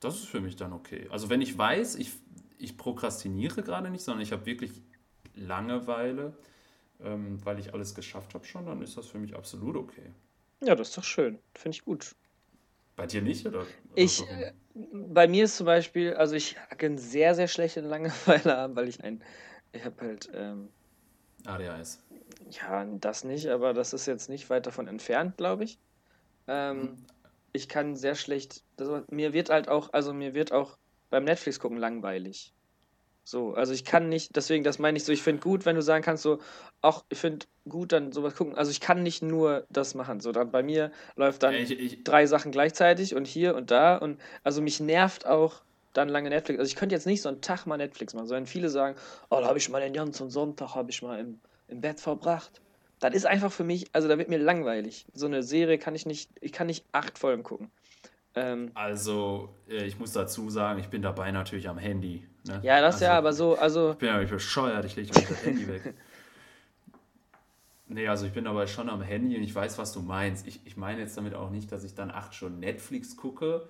das ist für mich dann okay. Also wenn ich weiß, ich, ich prokrastiniere gerade nicht, sondern ich habe wirklich Langeweile, ähm, weil ich alles geschafft habe schon, dann ist das für mich absolut okay. Ja, das ist doch schön. Finde ich gut. Bei dir nicht, oder? Ich, äh, bei mir ist zum Beispiel, also ich kann sehr, sehr schlechte Langeweile haben, weil ich ein, ich habe halt, ähm, ADHS. Ja, das nicht, aber das ist jetzt nicht weit davon entfernt, glaube ich. Ähm, hm. Ich kann sehr schlecht, das, mir wird halt auch, also mir wird auch beim Netflix gucken langweilig. So, also ich kann nicht, deswegen, das meine ich so, ich finde gut, wenn du sagen kannst, so, auch ich finde gut, dann sowas gucken. Also ich kann nicht nur das machen. So, dann bei mir läuft dann ich, ich, drei Sachen gleichzeitig und hier und da. Und also mich nervt auch dann lange Netflix. Also ich könnte jetzt nicht so einen Tag mal Netflix machen, sondern viele sagen, oh, da habe ich mal den ganzen Sonntag habe ich mal im, im Bett verbracht. Das ist einfach für mich, also da wird mir langweilig. So eine Serie kann ich nicht, ich kann nicht acht Folgen gucken. Ähm, also, äh, ich muss dazu sagen, ich bin dabei natürlich am Handy. Ne? Ja, das also, ja, aber so, also. Ich bin ja nicht bescheuert, ich lege das Handy weg. Nee, also ich bin dabei schon am Handy und ich weiß, was du meinst. Ich, ich meine jetzt damit auch nicht, dass ich dann acht Stunden Netflix gucke,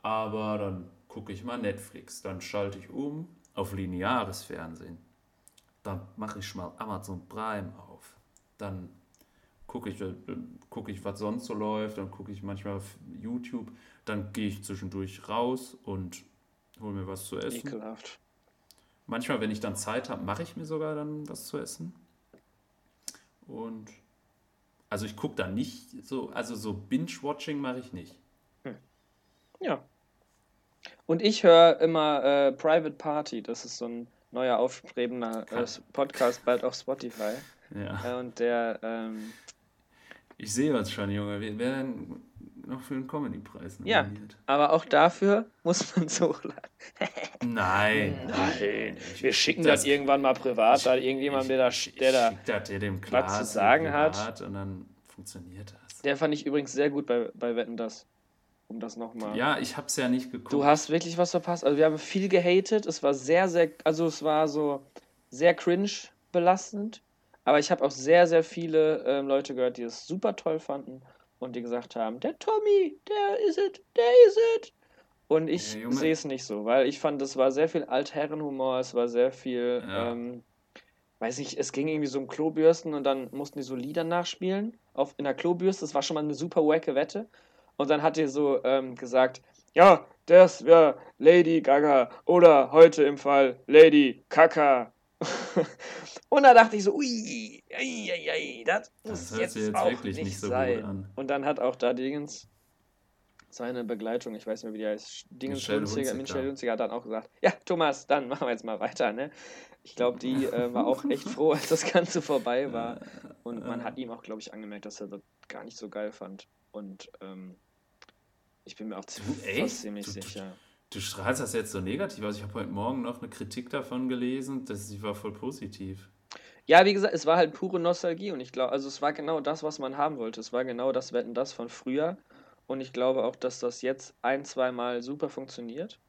aber dann gucke ich mal Netflix. Dann schalte ich um auf lineares Fernsehen. dann mache ich mal Amazon Prime auf. Dann gucke ich, äh, guck ich, was sonst so läuft, dann gucke ich manchmal auf YouTube, dann gehe ich zwischendurch raus und hole mir was zu essen. Ekelhaft. Manchmal, wenn ich dann Zeit habe, mache ich mir sogar dann was zu essen. Und also ich gucke da nicht so, also so Binge-Watching mache ich nicht. Hm. Ja. Und ich höre immer äh, Private Party, das ist so ein neuer aufstrebender äh, Podcast, bald auf Spotify. Ja. Äh, und der ähm, ich sehe was schon, Junge. Wir werden noch für den Comedy-Preis Ja, aber auch dafür muss man so hochladen. nein, nein. Wir schicken das, das irgendwann mal privat, da irgendjemand, der da, der da dem was zu sagen hat. Und dann funktioniert das. Der fand ich übrigens sehr gut bei, bei Wetten, das. Um das nochmal. Ja, ich hab's ja nicht geguckt. Du hast wirklich was verpasst. Also, wir haben viel gehatet. Es war sehr, sehr. Also, es war so sehr cringe belastend. Aber ich habe auch sehr, sehr viele ähm, Leute gehört, die es super toll fanden und die gesagt haben, der Tommy, der ist es, der ist es. Und ich ja, sehe es nicht so, weil ich fand, es war sehr viel Altherrenhumor, es war sehr viel, ja. ähm, weiß nicht, es ging irgendwie so um Klobürsten und dann mussten die so Lieder nachspielen auf, in der Klobürste. Das war schon mal eine super wacke Wette. Und dann hat die so ähm, gesagt, ja, das wäre Lady Gaga oder heute im Fall Lady Kaka. und da dachte ich so, ui, ui, ui, das muss das jetzt, jetzt, auch nicht, nicht so sein. Und dann hat auch da Dingens seine Begleitung, ich weiß nicht mehr, wie die heißt, Dingens Michelle Hunziger, Michelle Hunziger hat dann auch gesagt, ja, Thomas, dann machen wir jetzt mal weiter, ne? Ich glaube, die äh, war auch echt froh, als das Ganze vorbei war. Und man hat ihm auch, glaube ich, angemerkt, dass er das gar nicht so geil fand. Und ähm, ich bin mir auch ziemlich, ziemlich sicher. Du strahlst das jetzt so negativ aus. Ich habe heute Morgen noch eine Kritik davon gelesen, dass sie war voll positiv. Ja, wie gesagt, es war halt pure Nostalgie und ich glaube, also es war genau das, was man haben wollte. Es war genau das Wetten das von früher und ich glaube auch, dass das jetzt ein, zwei Mal super funktioniert.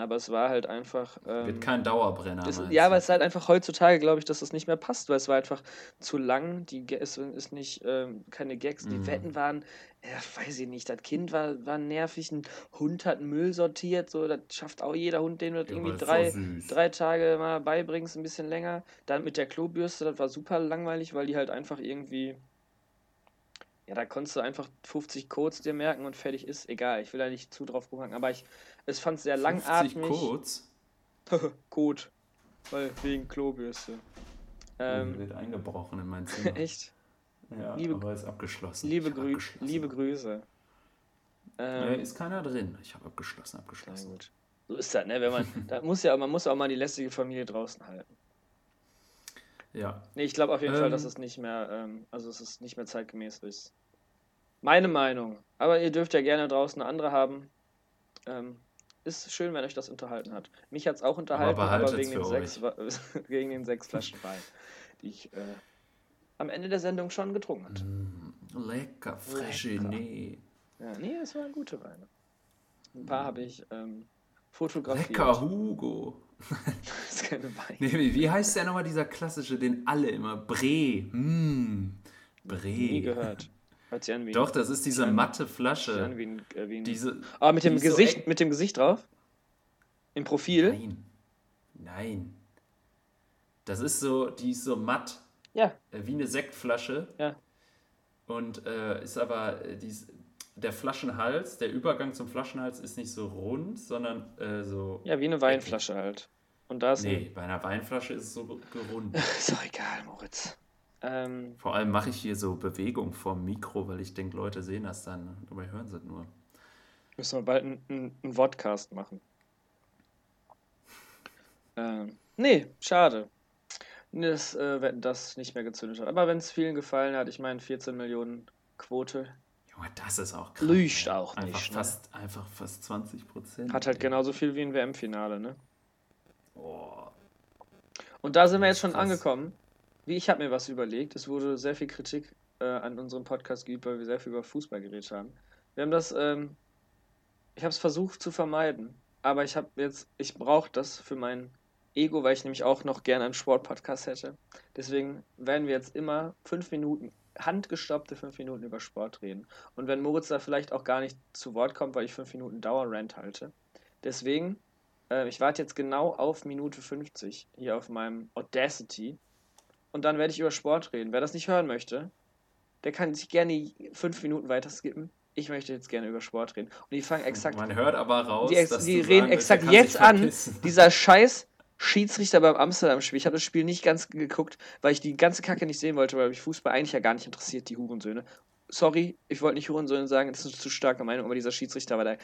Aber es war halt einfach. Ähm, Wird kein Dauerbrenner. Ist, ja, aber es ist halt einfach heutzutage, glaube ich, dass das nicht mehr passt, weil es war einfach zu lang. Die, es ist nicht ähm, keine Gags. Die mhm. Wetten waren, ja, weiß ich nicht, das Kind war, war nervig. Ein Hund hat Müll sortiert. So, das schafft auch jeder Hund, den du ja, irgendwie drei, drei Tage mal beibringst, ein bisschen länger. Dann mit der Klobürste, das war super langweilig, weil die halt einfach irgendwie ja, da konntest du einfach 50 Codes dir merken und fertig ist. Egal, ich will da nicht zu drauf rumhaken, aber ich es fand es sehr 50 langatmig. Codes? Code. Weil wegen Klobürste. Ähm, wird eingebrochen in mein Zimmer. Echt? Ja, liebe, aber ist abgeschlossen. Liebe, Grü abgeschlossen. liebe Grüße. Ähm, ja, ist keiner drin. Ich habe abgeschlossen, abgeschlossen. gut. So ist das, ne? Wenn man, da muss ja, man muss auch mal die lästige Familie draußen halten. Ja. Nee, ich glaube auf jeden ähm, Fall, dass es nicht mehr, ähm, also es ist nicht mehr zeitgemäß ist. Meine Meinung. Aber ihr dürft ja gerne draußen andere haben. Ähm, ist schön, wenn euch das unterhalten hat. Mich hat es auch unterhalten, aber, aber wegen, den sechs, wegen den sechs Flaschen Wein, die ich äh, am Ende der Sendung schon getrunken hatte. Mm, lecker, frische, nee. Ja, nee, es waren gute Weine. Ein paar habe ich ähm, fotografiert. Lecker Hugo. das ist keine Wein. Nee, wie heißt der nochmal, dieser klassische, den alle immer? Bre. Mm, Bre. Nie gehört. Hört sich an wie Doch, das ist diese matte Flasche. An wie ein, äh, wie ein diese, ah, mit dem, Gesicht, so mit dem Gesicht drauf? Im Profil? Nein. Nein. Das ist so, die ist so matt. Ja. Äh, wie eine Sektflasche. Ja. Und äh, ist aber, äh, die, der Flaschenhals, der Übergang zum Flaschenhals ist nicht so rund, sondern äh, so. Ja, wie eine Weinflasche halt. Und da ist nee, bei einer Weinflasche ist es so gerundet. ist doch egal, Moritz. Ähm, Vor allem mache ich hier so Bewegung vorm Mikro, weil ich denke, Leute sehen das dann, dabei hören sie nur. Müssen wir bald einen, Vodcast machen. Ähm, nee, schade. Das, äh, wenn das nicht mehr gezündet hat. Aber wenn es vielen gefallen hat, ich meine 14 Millionen Quote. Junge, das ist auch krass. Lügt auch einfach nicht. Fast, ne? Einfach fast 20 Prozent. Hat halt genauso viel wie ein WM-Finale, ne? Oh. Und da sind wir jetzt schon krass. angekommen wie ich habe mir was überlegt. Es wurde sehr viel Kritik äh, an unserem Podcast geübt, weil wir sehr viel über Fußball geredet haben. Wir haben das, ähm, ich habe es versucht zu vermeiden, aber ich habe jetzt, ich brauche das für mein Ego, weil ich nämlich auch noch gerne einen Sportpodcast hätte. Deswegen werden wir jetzt immer fünf Minuten, handgestoppte fünf Minuten über Sport reden. Und wenn Moritz da vielleicht auch gar nicht zu Wort kommt, weil ich fünf Minuten Dauerrand halte. Deswegen Äh, ich warte jetzt genau auf Minute 50 hier auf meinem Audacity. Und dann werde ich über Sport reden. Wer das nicht hören möchte, der kann sich gerne fünf Minuten weiter skippen. Ich möchte jetzt gerne über Sport reden. Und die fangen exakt. Man hört aber raus, die, dass die reden sagen exakt jetzt an. Dieser scheiß Schiedsrichter beim Amsterdam-Spiel. Ich habe das Spiel nicht ganz geguckt, weil ich die ganze Kacke nicht sehen wollte, weil mich Fußball eigentlich ja gar nicht interessiert, die Hurensöhne. Sorry, ich wollte nicht Hurensöhne sagen, das ist eine zu starke Meinung, aber dieser Schiedsrichter war da.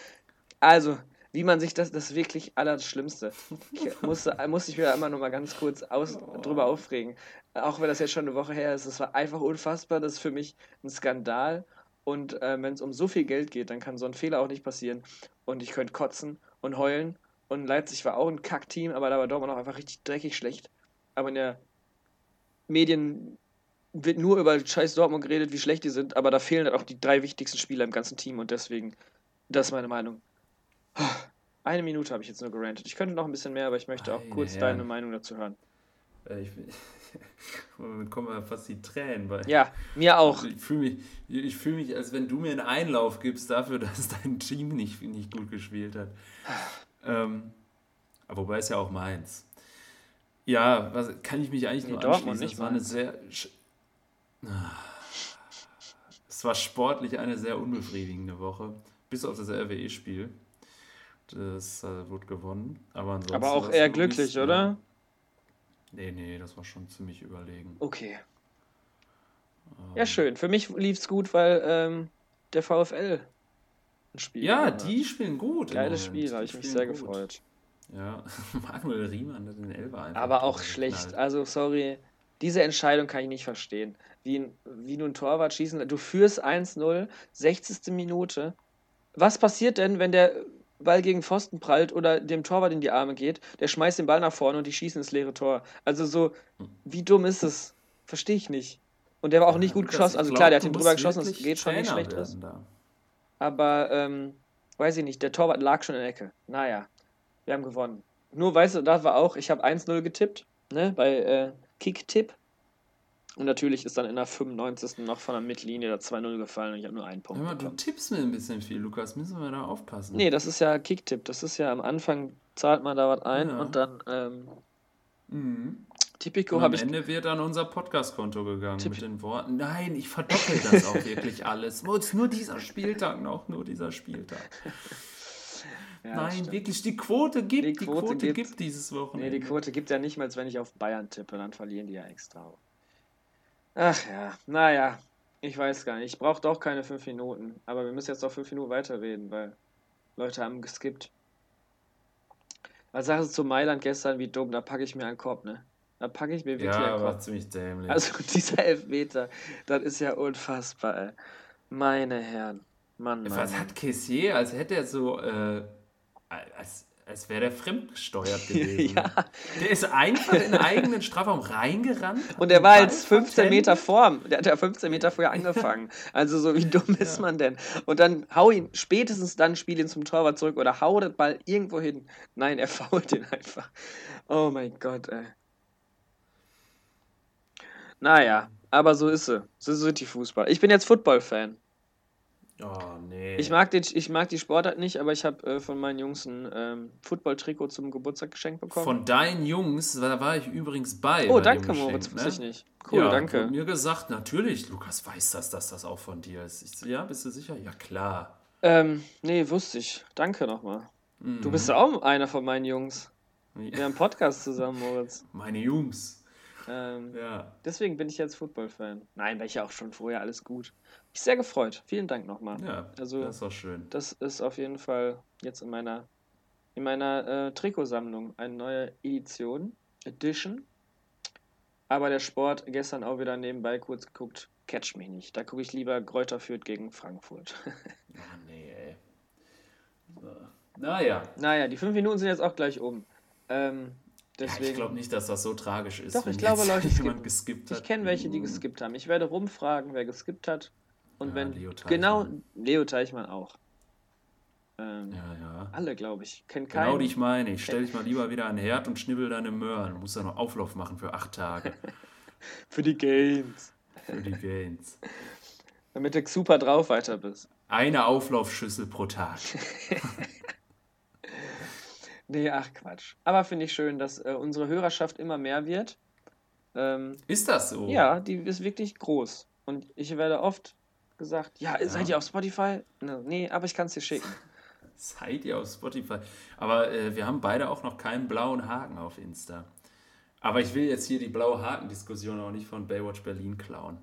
Also, wie man sich das, das ist wirklich Allerschlimmste. Ich musste, musste ich mir immer noch mal ganz kurz aus, drüber aufregen. Auch wenn das jetzt schon eine Woche her ist, das war einfach unfassbar. Das ist für mich ein Skandal. Und äh, wenn es um so viel Geld geht, dann kann so ein Fehler auch nicht passieren. Und ich könnte kotzen und heulen. Und Leipzig war auch ein Kackteam, aber da war Dortmund auch einfach richtig dreckig schlecht. Aber in der Medien wird nur über scheiß Dortmund geredet, wie schlecht die sind, aber da fehlen halt auch die drei wichtigsten Spieler im ganzen Team und deswegen, das ist meine Meinung. Eine Minute habe ich jetzt nur gerantet. Ich könnte noch ein bisschen mehr, aber ich möchte auch Meine kurz Herren. deine Meinung dazu hören. Äh, Ich, mir kommen ja fast die Tränen. Weil Ja, mir auch. Ich fühle mich, ich fühl mich, als wenn du mir einen Einlauf gibst dafür, dass dein Team nicht, nicht gut gespielt hat. Ähm, aber wobei es ja auch meins. Ja, was, kann ich mich eigentlich Nee, nur Dortmund, anschließen. nicht Es war eine sehr. Ah. Es war sportlich eine sehr unbefriedigende Woche. Bis auf das RWE-Spiel. Das äh, wurde gewonnen. Aber, ansonsten Aber auch eher glücklich, oder? Ja. Nee, nee, das war schon ziemlich überlegen. Okay. Ähm, Ja, schön. Für mich lief es gut, weil ähm, der VfL ein Spiel Ja, hat. die spielen gut. Geiles. Spiel, da habe ich mich sehr gut. gefreut. Ja, Manuel Riemann hat den Elfer einfach. Aber auch schlecht. geknallt. Also, sorry. Diese Entscheidung kann ich nicht verstehen. Wie, wie du ein Torwart schießen. Du führst 1-0, 60. Minute. Was passiert denn, wenn der Ball gegen Pfosten prallt oder dem Torwart in die Arme geht? Der schmeißt den Ball nach vorne und die schießen ins leere Tor. Also, so, wie dumm ist es? Verstehe ich nicht. Und der war auch nicht gut geschossen. Also, glaub, klar, der hat ihn drüber geschossen. Es geht schon nicht schlecht aus. Aber, ähm, weiß ich nicht, der Torwart lag schon in der Ecke. Naja, wir haben gewonnen. Nur, weißt du, da war auch, ich habe 1-0 getippt, ne, bei äh, Kick-Tipp. Und natürlich ist dann in der 95. noch von der Mittellinie der 2-0 gefallen und ich habe nur einen Punkt Hör mal, du bekommen. tippst mir ein bisschen viel, Lukas. Müssen wir da aufpassen. Nee, das ist ja Kick-Tipp. Das ist ja am Anfang zahlt man da was ein Ja. und dann, ähm, Mhm. Tipico am habe ich. Ende wird an unser Podcast-Konto gegangen Tipp- mit den Worten: Nein, ich verdoppel das auch wirklich alles. Nur, dieser Spieltag noch, nur dieser Spieltag. Ja, Nein, stimmt. wirklich, die Quote gibt, Die die Quote Quote, gibt. gibt dieses Nee, Wochenende. die Quote gibt ja nicht mal, wenn ich auf Bayern tippe, dann verlieren die ja extra. Ach ja, naja, ich weiß gar nicht. Ich brauche doch keine fünf Minuten, aber wir müssen jetzt noch fünf Minuten weiterreden, weil Leute haben geskippt. Was sagst du zu Mailand gestern, wie dumm, da packe ich mir einen Korb, ne? Da packe ich mir wirklich ja, einen war Korb. ziemlich dämlich. Also dieser Elfmeter, das ist ja unfassbar, ey. Meine Herren. Mann, Mann. Was hat Kessier, als hätte er so, äh, als, als wäre der fremdgesteuert gewesen. Ja. Der ist einfach in den eigenen Strafraum reingerannt. Und der war jetzt 15 vertändelt. Meter vorm. Der hat ja 15 Meter vorher angefangen. Also so wie dumm ist man denn? Und dann hau ihn, spätestens dann spiel ihn zum Torwart zurück oder hau den Ball irgendwo hin. Nein, er fault den einfach. Oh mein Gott, ey. Naja, aber so ist sie. So ist die Fußball. Ich bin jetzt Football-Fan. Oh, nee. Ich mag, den, ich mag die Sportart nicht, aber ich habe äh, von meinen Jungs ein ähm, Football-Trikot zum Geburtstag geschenkt bekommen. Von deinen Jungs, da war ich übrigens bei. oh, bei danke, Moritz, wusste ich ne? nicht. Cool, ja, danke. Mir gesagt, natürlich, Lukas weiß das, dass das auch von dir ist. Ich ja, bist du sicher? Ja, klar. Ähm, nee, wusste ich. Danke nochmal. Du bist ja auch einer von meinen Jungs. Wir haben einen Podcast zusammen, Moritz. Meine Jungs. Ähm, Ja. deswegen bin ich jetzt Football-Fan. Nein, weil ich ja auch schon vorher alles gut. Ich sehr gefreut. Vielen Dank nochmal. Ja, Also- das ist auch schön. Das ist auf jeden Fall jetzt in meiner, in meiner äh, Trikotsammlung eine neue Edition. Edition. Aber der Sport gestern auch wieder nebenbei kurz geguckt. Catch mich nicht. Da gucke ich lieber Kräuter Fürth gegen Frankfurt. Ah, nee, ey. So. Naja. naja, die fünf Minuten sind jetzt auch gleich um. Ähm, Ja, deswegen. ich glaube nicht, dass das so tragisch ist, Doch, wenn ich glaube, Leute jemand geskippt hat. Ich kenne welche, die geskippt haben. Ich werde rumfragen, wer geskippt hat. Und Ja, wenn. Leo genau, Leo Teichmann auch. Ähm, Ja, ja. Alle, glaube ich. Kennt keinen. Genau die ich meine. Ich stell dich mal lieber wieder an den Herd und schnibbel deine Möhren. Du musst ja noch Auflauf machen für acht Tage. Für die Games. Für die Gains. Damit du super drauf weiter bist. Eine Auflaufschüssel pro Tag. Nee, ach Quatsch. Aber finde ich schön, dass äh, unsere Hörerschaft immer mehr wird. Ähm, ist das so? Ja, die ist wirklich groß. Und ich werde oft gesagt, ja, ja. seid ihr auf Spotify? Nee, aber ich kann es dir schicken. Seid ihr auf Spotify? Aber äh, wir haben beide auch noch keinen blauen Haken auf Insta. Aber ich will jetzt hier die blaue Haken-Diskussion auch nicht von Baywatch Berlin klauen.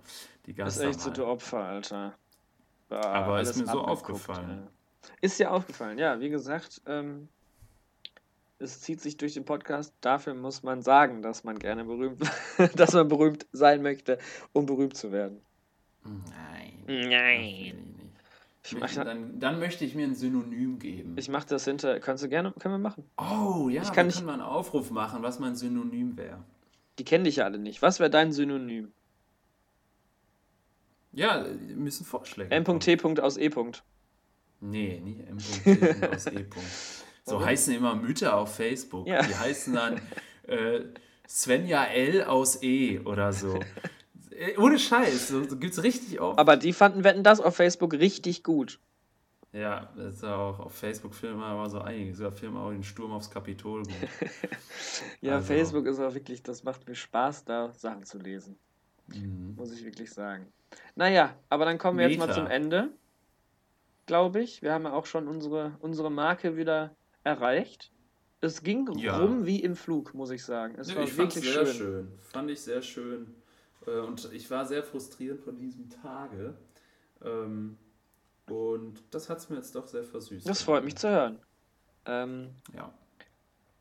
Die ganz ist echt so der Opfer, Alter. Bah, Aber ist mir so aufgefallen. Ist ja aufgefallen, ja, wie gesagt, ähm, es zieht sich durch den Podcast. Dafür muss man sagen, dass man gerne berühmt, dass man berühmt sein möchte, um berühmt zu werden. Nein. Nein. Ich mach, dann, dann möchte ich mir ein Synonym geben. Ich mache das hinter. Kannst du gerne, können wir machen. Oh ja, ich kann nicht, mal einen Aufruf machen, was mein Synonym wäre. Die kennen dich ja alle nicht. Was wäre dein Synonym? Ja, müssen Vorschläge. M.T. aus E. Nee, nicht M.T. aus E. So Warum? heißen immer Mütter auf Facebook. Ja. Die heißen dann äh, Svenja L aus E oder so. Äh, ohne Scheiß, so, so gibt es richtig oft. Aber die fanden Wetten das auf Facebook richtig gut. Ja, das ist auch auf Facebook filmen aber so einiges. Sogar filmen auch den Sturm aufs Kapitol gut. ja, also. Facebook ist auch wirklich, das macht mir Spaß, da Sachen zu lesen. Mhm. Muss ich wirklich sagen. Naja, aber dann kommen wir Meta. jetzt mal zum Ende. Glaube ich. Wir haben ja auch schon unsere, unsere Marke wieder erreicht. Es ging ja. rum wie im Flug, muss ich sagen. Es ja, war wirklich sehr schön. schön. Fand ich sehr schön. Äh, und ich war sehr frustriert von diesem Tage. Ähm, und das hat es mir jetzt doch sehr versüßt. Das freut mich zu hören. Ähm, ja.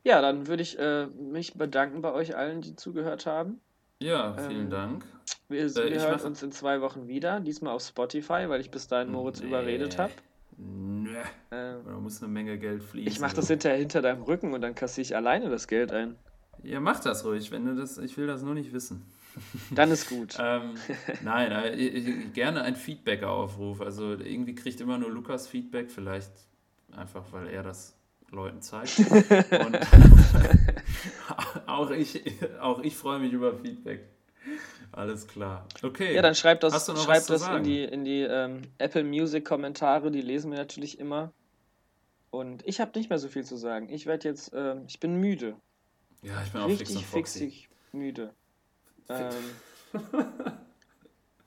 Ja, dann würde ich äh, mich bedanken bei euch allen, die zugehört haben. Ja, vielen ähm, Dank. Wir, äh, wir hören uns in zwei Wochen wieder, diesmal auf Spotify, weil ich bis dahin Moritz nee. überredet habe. Nö. Ähm, da muss eine Menge Geld fließen. Ich mache das hinterher hinter deinem Rücken und dann kassiere ich alleine das Geld ein. Ja, mach das ruhig, wenn du das. Ich will das nur nicht wissen. Dann ist gut. ähm, nein, äh, ich, gerne ein Feedback-Aufruf. Also irgendwie kriegt immer nur Lukas Feedback, vielleicht einfach, weil er das Leuten zeigt. Und auch ich, auch ich freue mich über Feedback. Alles klar. Okay. Ja, dann schreibt das, schreibt das in die, in die ähm, Apple Music Kommentare, die lesen wir natürlich immer. Und ich habe nicht mehr so viel zu sagen. Ich werde jetzt, ähm, ich bin müde. Ja, ich bin auch Richtig fix und fixig müde. Ähm,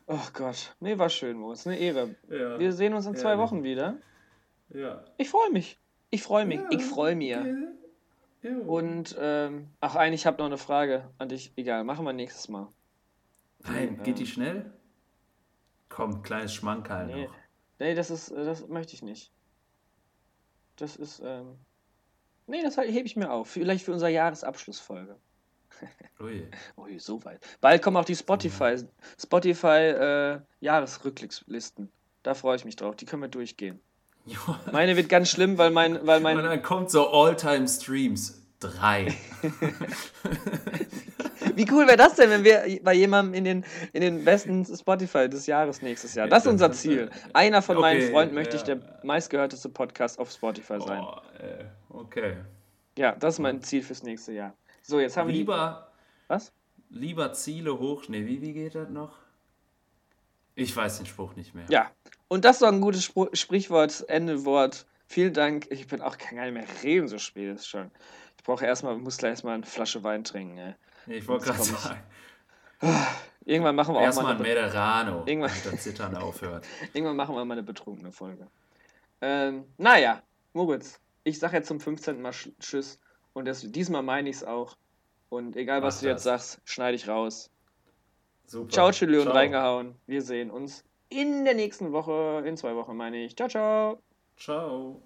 oh Gott. Nee, war schön, Moritz. Eine Ehre. Ja, Wir sehen uns in zwei ehrlich. Wochen wieder. Ja. Ich freue mich. Ich freue mich. Ja, ich freue mich. Ja. Und, ähm, ach, eigentlich habe noch eine Frage an dich. Egal, machen wir nächstes Mal. Nein, geht die schnell? Komm, kleines Schmankerl nee. noch. Nee, das ist, das möchte ich nicht. Das ist, ähm, nee, das hebe ich mir auf. Vielleicht für unsere Jahresabschlussfolge. Ui. Ui, so weit. Bald kommen auch die Spotify, Spotify äh, Jahresrückblickslisten. Da freue ich mich drauf. Die können wir durchgehen. Meine wird ganz schlimm, weil mein, weil mein. Und dann kommt so All-Time-Streams. Drei. Wie cool wäre das denn, wenn wir bei jemandem in den, in den besten Spotify des Jahres nächstes Jahr? Das ist unser Ziel. Einer von okay, meinen Freunden möchte ja. ich der meistgehörteste Podcast auf Spotify sein. Oh, äh, okay. Ja, das ist mein Ziel fürs nächste Jahr. So, jetzt haben lieber, wir. Die... Was? Lieber Ziele hoch. Ne, wie, wie geht das noch? Ich weiß den Spruch nicht mehr. Ja, und das ist doch ein gutes Spr Sprichwort, Endewort. Vielen Dank. Ich bin auch kein nicht mehr reden, so spät ist schon. Ich brauche erstmal, muss gleich erstmal eine Flasche Wein trinken. Ey. Ich wollte gerade sagen. Irgendwann machen wir auch erstmal mal. Erstmal ein Mederano, Irgendwann... damit das Zittern aufhört. Irgendwann machen wir mal eine betrunkene Folge. Ähm, naja, Moritz, ich sage jetzt zum 15. Mal Tschüss. Und das, diesmal meine ich es auch. Und egal, was Mach du jetzt sagst, schneide ich raus. Super. Ciao, Chili und reingehauen. Wir sehen uns in der nächsten Woche, in zwei Wochen meine ich. Ciao, ciao. Ciao.